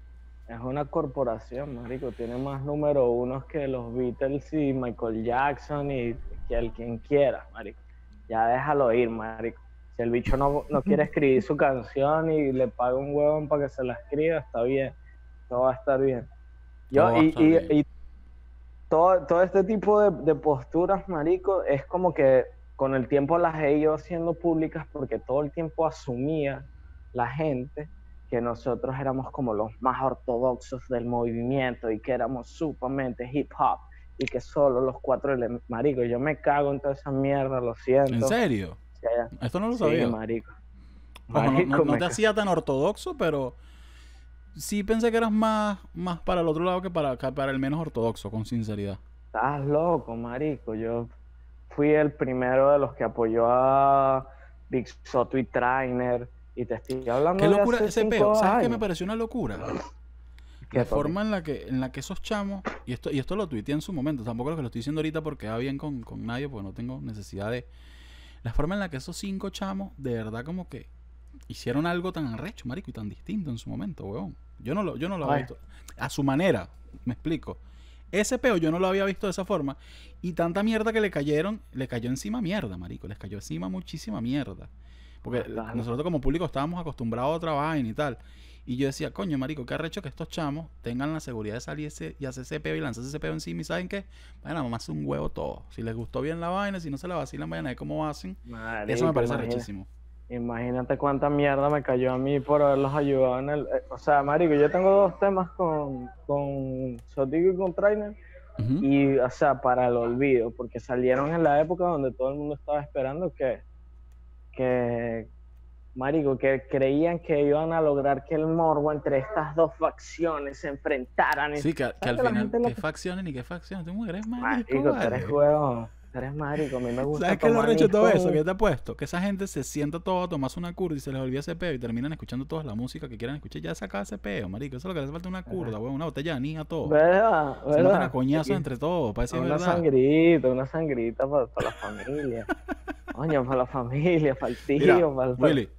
Es una corporación, marico. Tiene más número unos que los Beatles y Michael Jackson y que el quien quiera, marico. Ya déjalo ir, marico. Si el bicho no, no quiere escribir su canción y le paga un huevón para que se la escriba, está bien. Todo va a estar bien. Yo, y, y- y todo, todo este tipo de, de posturas, marico, es como que con el tiempo las he ido haciendo públicas porque todo el tiempo asumía la gente que nosotros éramos como los más ortodoxos del movimiento y que éramos sumamente hip hop y que solo los cuatro elementos, marico, yo me cago en toda esa mierda, lo siento. ¿En serio? Sí, Esto no lo sí, sabía. marico. Ojo, no- te hacía tan ortodoxo, pero sí pensé que eras más, más para el otro lado que para, que para el menos ortodoxo, con sinceridad. Estás loco, marico. Yo fui el primero de los que apoyó a Big Soto y Trainer. Y te estoy hablando Qué de locura hace ese cinco peo. ¿Sabes qué me pareció una locura? ¿Qué, La forma en la que, en la que esos chamos, y esto, y esto lo tuiteé en su momento, tampoco lo que lo estoy diciendo ahorita porque va bien con, con nadie, porque no tengo necesidad de. La forma en la que esos cinco chamos, de verdad, como que hicieron algo tan arrecho, marico, y tan distinto en su momento, weón. Yo no lo, yo no lo había visto. A su manera, me explico. Ese peo yo no lo había visto de esa forma. Y tanta mierda que le cayeron, le cayó encima mierda, marico. Les cayó encima muchísima mierda. Porque nosotros como público estábamos acostumbrados a otra vaina y tal. Y yo decía, coño, marico, qué arrecho que estos chamos tengan la seguridad de salir ese- y hacer ese peo y lanzarse ese peo encima. Y saben que, bueno, mamá hace un huevo todo. Si les gustó bien la vaina, si no se la vacilan, vayan a ver cómo hacen. Eso me parece imagina- arrechísimo. Imagínate cuánta mierda me cayó a mí por haberlos ayudado en el... eh, O sea, marico, yo tengo dos temas con, con Sotico y con Trainer. Y, o sea, para el olvido, porque salieron en la época donde todo el mundo estaba esperando que, que, marico, que creían que iban a lograr que el morbo entre estas dos facciones se enfrentaran. Sí, que, que al ¿Sabes que la final, lo ¿qué facciones ni qué facciones? Tú eres marico, Marico, tú vale. eres huevón, tú eres marico, a mí me gusta ¿Sabes qué lo recho todo eso? Que con- te he puesto. Que esa gente se sienta todo a tomarse una curda y se les olvida ese peo y terminan escuchando toda la música que quieran escuchar. Ya se acaba ese peo, marico. Eso es lo que les falta una curda, weón. Una botella de anís a todo. ¿Verdad? Se matan a ¿Verdad? coñazos entre todos, para decir una verdad. sangrita, una sangrita para, la familia. Coño, para la familia, para el tío, Mira, para el... Willy,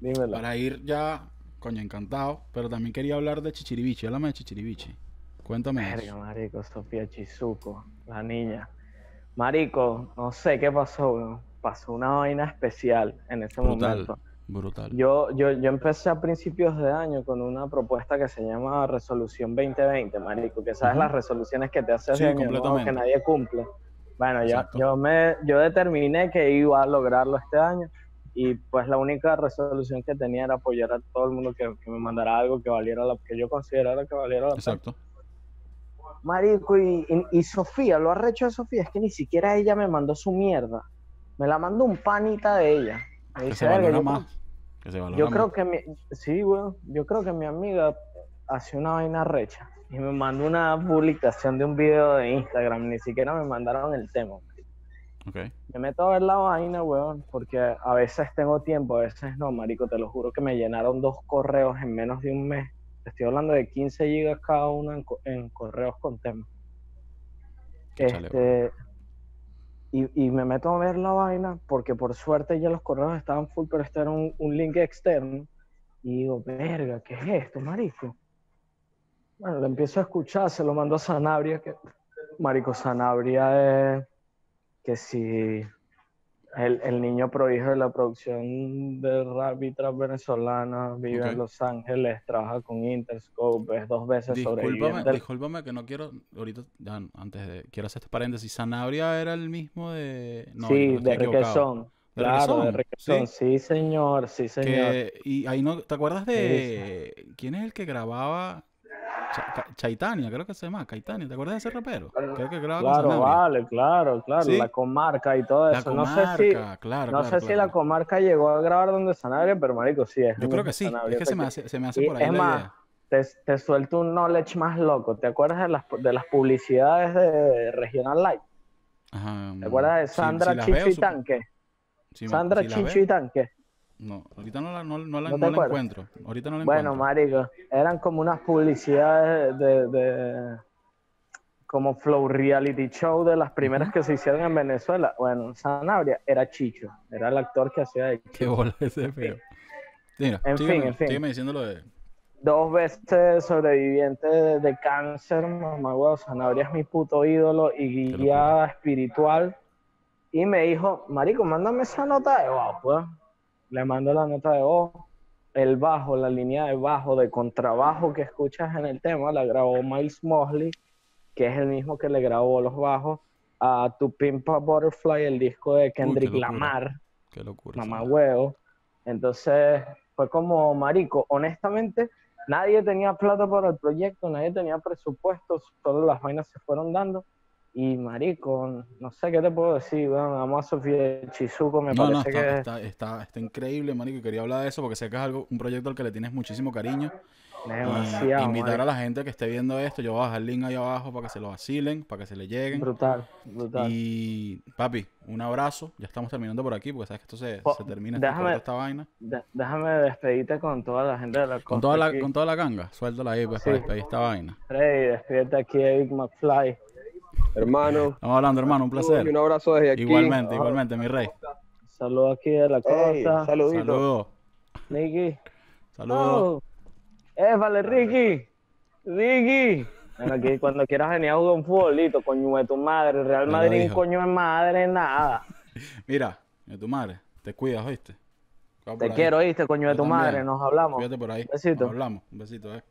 Dímelo. para ir ya, coño, encantado. Pero también quería hablar de Chichiribichi. Háblame de Chichiribichi. Cuéntame Verga, eso. marico, Sofía Chizuko, la niña. Marico, no sé qué pasó, weón. Pasó una vaina especial en ese Brutal. momento. Brutal. Yo, yo, yo empecé a principios de año con una propuesta que se llama Resolución 2020, marico, que sabes Ujú. las resoluciones que te haces Sí, nuevo que nadie cumple. Bueno, yo, yo, me, yo determiné que iba a lograrlo este año y pues la única resolución que tenía era apoyar a todo el mundo que, que me mandara algo que valiera la, que yo considerara que valiera la pena. Exacto. Marico, y, y- y Sofía, lo arrecho de Sofía es que ni siquiera ella me mandó su mierda. Me la mandó un panita de ella. Me Que dice, se "Verga, valora yo más. Que se valora yo más. creo que mi, sí, weón, yo creo que mi amiga hace una vaina recha y me mandó una publicación de un video de Instagram, ni siquiera me mandaron el tema. Me meto a ver la vaina, weón, porque a veces tengo tiempo, a veces no, marico, te lo juro que me llenaron dos correos en menos de un mes. Te estoy hablando de 15 gigas cada uno en, co- en correos con temas. Échale, Este, y, y me meto a ver la vaina porque por suerte ya los correos estaban full, pero este era un, un link externo. Y digo, verga, ¿qué es esto, marico? Bueno, lo empiezo a escuchar, se lo mando a Sanabria, que marico, Sanabria es que si el, el niño prodigio de la producción de rap y trap venezolana, vive en Los Ángeles, trabaja con Interscope, es dos veces Discúlpame, sobreviviente. discúlpame que no quiero, ahorita, ya, antes de, quiero hacer este paréntesis, Sanabria era el mismo de... No, sí, de requesón. ¿De Claro, de Requesón? Sí, señor, sí, señor. Que, y ahí no, ¿te acuerdas de quién es el que grababa Chaitania? Creo que se llama Caitania, ¿te acuerdas de ese rapero? Creo que Claro, vale, claro, claro. Sí. La comarca y todo La eso. no sé si, claro, no claro, sé si la comarca llegó a grabar donde Sanabria, pero marico, sí es. Yo creo que sí, Sanabria, es que se me hace, se me hace por ahí es la más, idea. te, te suelto un knowledge más loco. ¿Te acuerdas de las, de las publicidades de Regional Light? Ajá, ¿Te acuerdas de Sandra las veo, Chicho y Tanque? Sandra Chicho y Tanque. No, ahorita no la, no, no la, ¿No la encuentro. Ahorita no la Bueno, encuentro. marico, eran como unas publicidades de, de- como Flow Reality Show de las primeras que se hicieron en Venezuela. Bueno, Sanabria era Chicho, era el actor que hacía de Qué bola ese feo. Mira, En sígueme, fin, en fin. sígueme diciendo lo de... dos veces sobreviviente de, de cáncer, mamá huevo, Sanabria es mi puto ídolo y guía espiritual. Y me dijo, marico, mándame esa nota de voz, pues. Le mando la nota de voz. El bajo, la línea de bajo, de contrabajo que escuchas en el tema, la grabó Miles Mosley, que es el mismo que le grabó los bajos a Tu Pimp a Butterfly, el disco de Kendrick locura. Lamar Qué locura. mamá huevo. Entonces fue como, marico, honestamente, nadie tenía plata para el proyecto, nadie tenía presupuesto, solo las vainas se fueron dando. Y marico, no sé qué te puedo decir, bueno, amo a Sofía Chizuko, me No, no, parece está, que está, está, está increíble, marico. y Quería hablar de eso porque sé que es algo, un proyecto al que le tienes muchísimo cariño. Y demasiado, invitar marico. a la gente que esté viendo esto. Yo voy a dejar el link ahí abajo para que se lo vacilen, para que se le lleguen. brutal, brutal. Y papi, un abrazo. Ya estamos terminando por aquí porque sabes que esto se, Po- se termina déjame- esta vaina. De- déjame despedirte con toda la gente de la Con toda la, aquí. con toda la ganga, suéltala ahí pues, Sí. para despedir esta vaina. Freddy, despídete aquí de Big McFly. Hermano, Estamos hablando, hermano, un placer. un abrazo desde aquí. Igualmente, igualmente, mi rey. Saludos aquí de la Ey, costa. saludito. Saludos. Nicky. Saludos. Oh. Eh, vale, Ricky. Ricky. Bueno, aquí cuando quieras venir a jugar un futbolito, coño de tu madre. Real Me Madrid, coño de madre, nada. Mira, de tu madre, te cuidas, ¿oíste? Te ahí. quiero, ¿viste, coño de Yo tu también. madre? Nos hablamos. Cuídate por ahí. Besito. Nos hablamos. Un besito, eh.